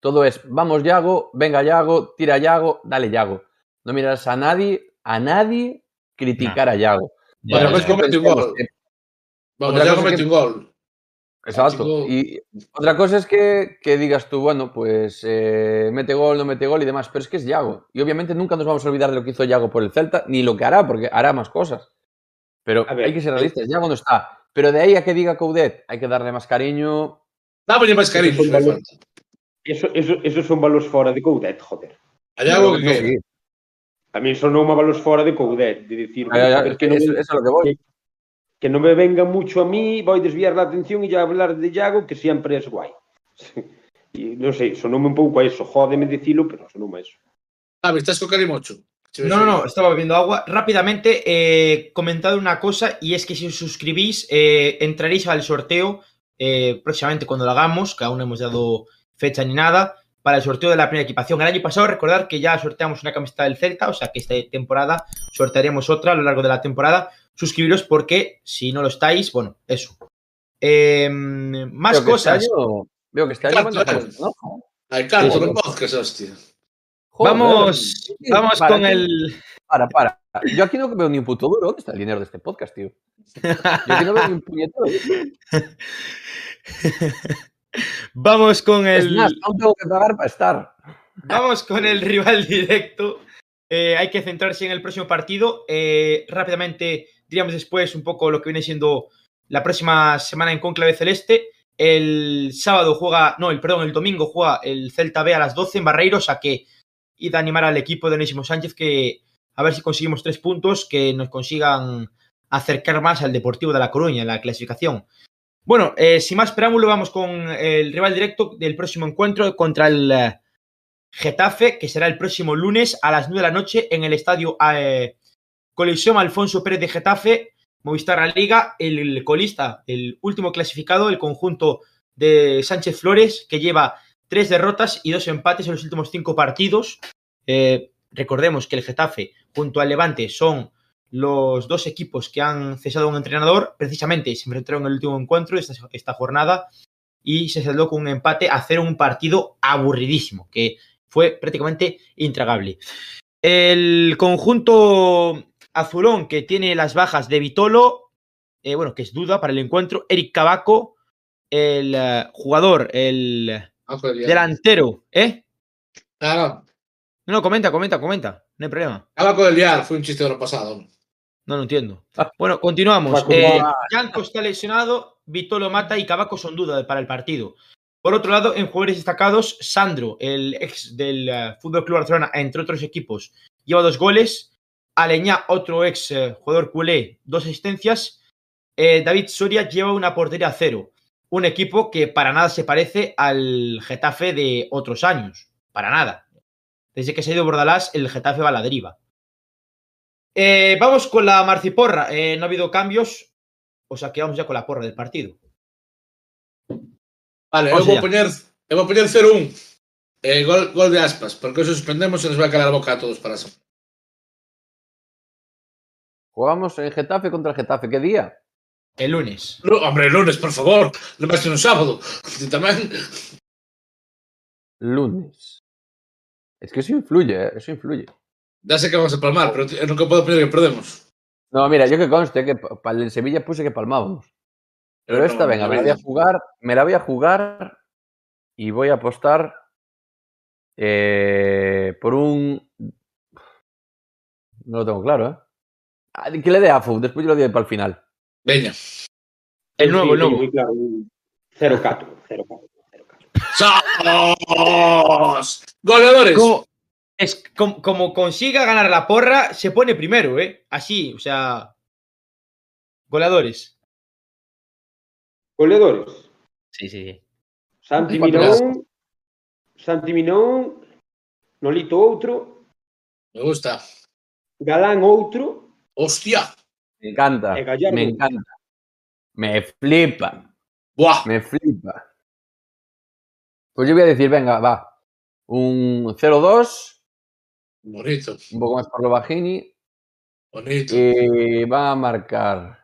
todo es, vamos Yago, venga Yago, tira Yago, dale Yago. No miras a nadie, a nadie criticar a Yago. Ya, Otra cosa ya. que mete un gol. que- Vamos, Otra ya cosa comete que- un gol. Exacto. Y otra cosa es que, que digas tú, bueno, pues eh, mete gol, no mete gol y demás, pero es que es Yago. Y obviamente nunca nos vamos a olvidar de lo que hizo Yago por el Celta, ni lo que hará, porque hará más cosas. Pero A ver, hay que ser realistas, Yago no está. Pero de ahí a que diga Coudet, hay que darle más cariño. Dámoslle máis cariño, Eso. Eso, eso, esos son balos fora de Coudet, joder. Hay algo que Pero, A mí son non balos fora de Coudet, de decir, ya, ya, "Joder, es que eso, me- eso es lo que voy. que no me venga mucho a mí, voy a desviar la atención y ya hablar de Yago, que siempre es guay. y non sei, sonoume un pouco a eso, jódeme dicilo, pero sonoume a eso. Javi, estás con Carimocho. No, no, no, estaba bebiendo agua. Rápidamente, eh, comentad una cosa, y es que si os suscribís, eh, entraréis al sorteo eh, próximamente cuando lo hagamos, que aún no hemos dado fecha ni nada, para el sorteo de la primera equipación. El año pasado, recordar que ya sorteamos una camiseta del Celta, o sea que esta temporada sortearemos otra a lo largo de la temporada. Suscribiros porque, si no lo estáis, bueno, eso. Eh, más que cosas. Este año, veo que este año Claro, van claro. dejando, ¿no? Hay canto sí. podcast, hostia. Joder, Vamos, vamos para, con ¿qué? el. Para, para. Yo aquí no veo ni un puto duro. ¿Dónde está el dinero de este podcast, tío? Yo aquí no veo ni un puñetero. Vamos con Es el. más, aún tengo que pagar para estar. Vamos con el rival directo. Eh, hay que centrarse en el próximo partido. Eh, rápidamente diríamos después un poco lo que viene siendo la próxima semana en Conclave Celeste. El sábado juega, no, el perdón, el domingo juega el Celta B a las 12 en Barreiros, a que id a animar al equipo de Onésimo Sánchez que a ver si conseguimos tres puntos que nos consigan acercar más al Deportivo de La Coruña en la clasificación. Bueno, eh, sin más preámbulo, vamos con el rival directo del próximo encuentro contra el eh, Getafe, que será el próximo lunes a las 9 de la noche en el estadio eh, Coliseum Alfonso Pérez de Getafe, Movistar La Liga, el, el colista, el último clasificado, el conjunto de Sánchez Flores, que lleva tres derrotas y dos empates en los últimos cinco partidos. Eh, recordemos que el Getafe junto al Levante son los dos equipos que han cesado a un entrenador. Precisamente se enfrentaron en el último encuentro de esta, esta jornada y se saldó con un empate a hacer un partido aburridísimo, que fue prácticamente intragable. El conjunto azulón que tiene las bajas de Vitolo, eh, bueno, que es duda para el encuentro, Eric Cabaco, el uh, jugador, el delantero, ¿eh? Ah, no. No, no, comenta, comenta, comenta. No hay problema. Cabaco del Liar, fue un chiste del año pasado. No, no entiendo. Bueno, continuamos. Eh. Yanko está lesionado, Vito lo mata y Cabaco son duda para el partido. Por otro lado, en jugadores destacados, Sandro, el ex del eh, Fútbol Club Barcelona, entre otros equipos, lleva dos goles. Aleñá, otro ex eh, jugador culé, dos asistencias. Eh, David Soria lleva una portería a cero. Un equipo que para nada se parece al Getafe de otros años. Para nada. Desde que se ha ido Bordalás, el Getafe va a la deriva. Eh, vamos con la marciporra. Eh, no ha habido cambios. O sea que vamos ya con la porra del partido. Vale, Vamos eu vou poñer, eu vou poñer 0-1. Eh, gol, gol de aspas, porque eso suspendemos e nos vai calar a boca a todos para sempre. Jugamos en Getafe contra el Getafe. ¿Qué día? El lunes. Lu- Hombre, lunes, por favor. Non vai ser un sábado. Tamén. Lunes. Es que eso influye, ¿eh? eso influye. Ya sé que vamos a palmar, pero ti- eu nunca podo poñer que perdemos. No, mira, yo que conste que pa- pa- en Sevilla puse que palmábamos. Pero esta, venga, me la voy a jugar, me la voy a jugar y voy a apostar eh, por un. No lo tengo claro, ¿eh? Ah, Que le dé a Fu, después yo lo doy para el final. Veña. El nuevo, el Sí, nuevo. moi claro, un 0-4, 0-4, 0-4. ¡Sos! Goleadores. Como, es, como, como consiga ganar la porra, se pone primero, ¿eh? Así, o sea. Goleadores. Goleadores. Sí, sí, sí. Santi Minón, Santi Minón, Nolito outro, Me gusta. Galán outro, Hostia. Me encanta, me encanta. Me flipa, Buah. me flipa. Pues yo voy a decir, venga, va. Un 0-2, Bonito. un poco más por lo bajini. Bonito. Y van a marcar.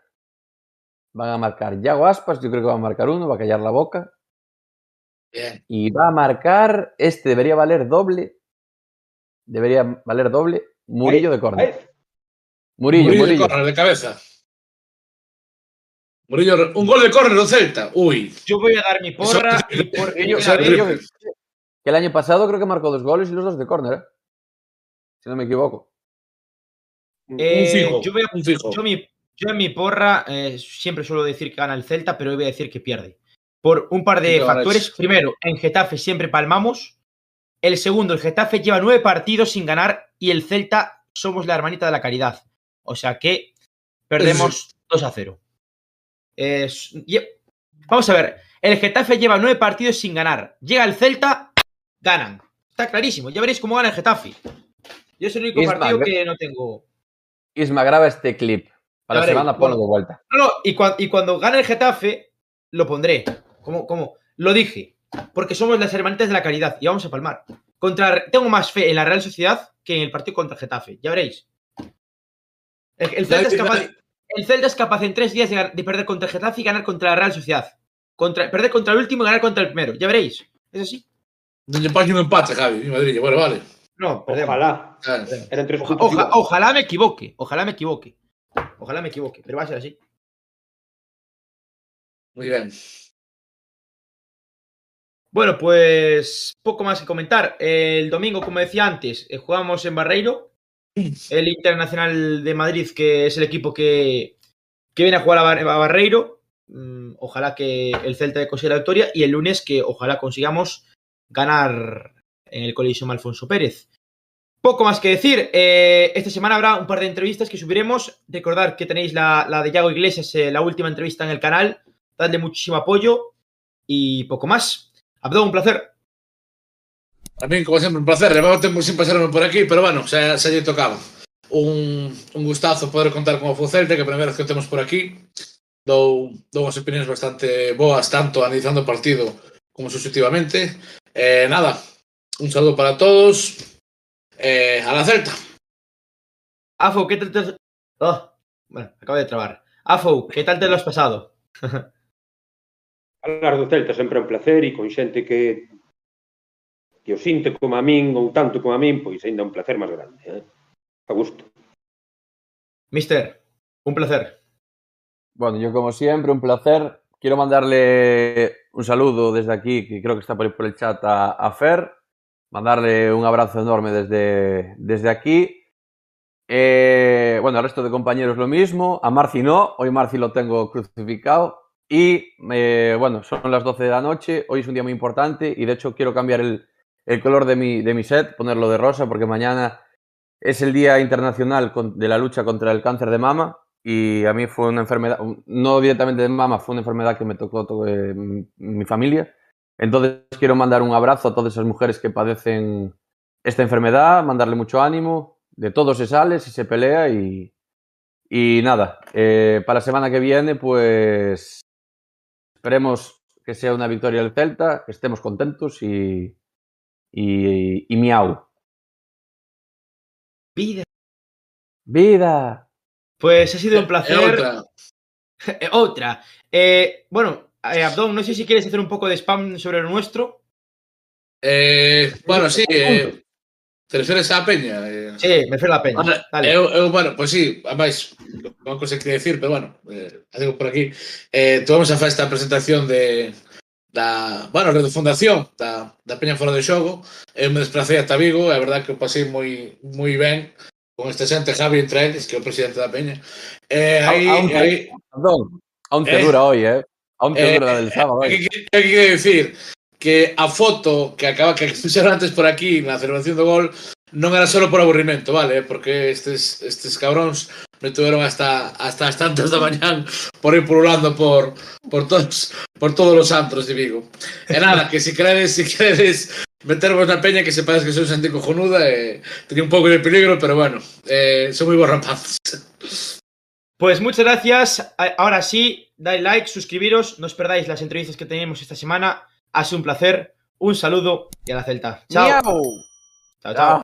Van a marcar Yago Aspas, yo creo que va a marcar uno, va a callar la boca. Bien. Y va a marcar. Este debería valer doble. Debería valer doble. Murillo de córner. Murillo, Murillo, Murillo. de córner de cabeza. Murillo, un gol de córner do Celta. Uy. Yo voy a dar mi porra Eso- que el año pasado creo que marcó dos goles y los dos de córner, ¿eh? Si no me equivoco. Eh, un fijo. yo voy a- un fijo. Yo, mi- yo en mi porra eh, siempre suelo decir que gana el Celta, pero hoy voy a decir que pierde. Por un par de factores. Primero, en Getafe siempre palmamos. El segundo, el Getafe lleva nueve partidos sin ganar y el Celta somos la hermanita de la caridad. O sea que perdemos 2 a 0. Es- y- vamos a ver, el Getafe lleva nueve partidos sin ganar. Llega el Celta, ganan. Está clarísimo. Ya veréis cómo gana el Getafe. Yo es el único Isma, partido que no tengo. Isma, graba este clip. Para la semana ponlo de vuelta. No, no, y, cua- y cuando gane el Getafe, lo pondré. Como, como, lo dije. Porque somos las hermanitas de la caridad y vamos a palmar. Contra, tengo más fe en la Real Sociedad que en el partido contra el Getafe. Ya veréis. El, el Celta, es capaz, el Celta es capaz en tres días de, perder contra el Getafe y ganar contra la Real Sociedad. Contra, perder contra el último y ganar contra el primero. Ya veréis. Es así. Pañe un empate, Javi, mi Madrid. Bueno, vale. No, perdemos. Ojalá. Eran tres Oja- puntos oja- igual. ojalá me equivoque. Ojalá me equivoque. Ojalá me equivoque. Pero va a ser así. Muy bien. Bueno, pues poco más que comentar. El domingo, como decía antes, eh, jugamos en Barreiro, el Internacional de Madrid, que es el equipo que, que viene a jugar a, Bar- a Barreiro. Mm, ojalá que el Celta consiga la victoria y el lunes que ojalá consigamos ganar en el Coliseum Alfonso Pérez. Poco más que decir. eh, esta semana habrá un par de entrevistas que subiremos. Recordad que tenéis la, la de Yago Iglesias, eh, la última entrevista en el canal. Dadle muchísimo apoyo y poco más. Abdo, un placer. Mí, como sempre, un placer. Levaba tempo sin pasarme por aquí, pero bueno, xa, xa lle tocaba. Un, un gustazo poder contar con o Fucelta, que é a primeira vez que temos por aquí. Dou, dou unhas bastante boas, tanto analizando o partido como sustitutivamente. Eh, nada, un saludo para todos. Eh, a la Celta. Afo, ¿qué tal te... Oh, bueno, acabo de trabar. Afo, ¿qué tal te lo has pasado? Falar do Celta sempre é un placer e con xente que que o sinte como a min ou tanto como a min, pois ainda é un placer máis grande. Eh? A gusto. Mister, un placer. Bueno, yo como siempre, un placer. Quiero mandarle un saludo desde aquí, que creo que está por, ahí por el chat, a, a Fer, mandarle un abrazo enorme desde, desde aquí. Eh, bueno, al resto de compañeros lo mismo. A Marci no, hoy Marci lo tengo crucificado. Y eh, bueno, son las 12 de la noche, hoy es un día muy importante y de hecho quiero cambiar el, el color de mi, de mi set, ponerlo de rosa, porque mañana es el Día Internacional de la Lucha contra el Cáncer de Mama y a mí fue una enfermedad, no directamente de mama, fue una enfermedad que me tocó todo, eh, mi familia. Entonces quiero mandar un abrazo a todas esas mujeres que padecen esta enfermedad, mandarle mucho ánimo, de todo se sale, si se pelea y, y nada, eh, para la semana que viene pues esperemos que sea una victoria del Celta, que estemos contentos y, y, y miau. Vida. Vida. Pues ha sido un placer. Eh, Otra. Eh, bueno, Eh, Abdón, no sé si quieres hacer un poco de spam sobre lo nuestro. Eh, bueno, sí. Eh, te refieres a Peña? Eh. Sí, me refiero a Peña. Ahora, Dale. Eu, eu, bueno, pois pues sí, ademais, non que decir, pero bueno, eh, digo por aquí. Eh, tuvemos a esta presentación de da, bueno, de fundación da, da Peña Fora de Xogo. Eu me desplacei ata Vigo, é verdade que o pasei moi moi ben con este xente Javi entre eles, que é o presidente da Peña. Eh, aí, a, a aí, perdón, a te eh, dura hoy, eh? Onte eh, del sábado. ¿Qué, qué, qué decir? Que a foto que acaba que escucharon antes por aquí na celebración do gol non era solo por aburrimento, vale? Porque estes, estes cabróns me tuveron hasta hasta as tantas da mañán por ir pululando por por todos por todos os antros de Vigo. E nada, que si credes, si credes metervos na peña que sepades que soy xente cojonuda e eh, un pouco de peligro, pero bueno, eh, son moi bons rapaces. Pues muchas gracias. Ahora sí, dale like, suscribiros. No os perdáis las entrevistas que tenemos esta semana. Ha sido un placer. Un saludo y a la Celta. Chao. Miau. Chao, chao. Chao.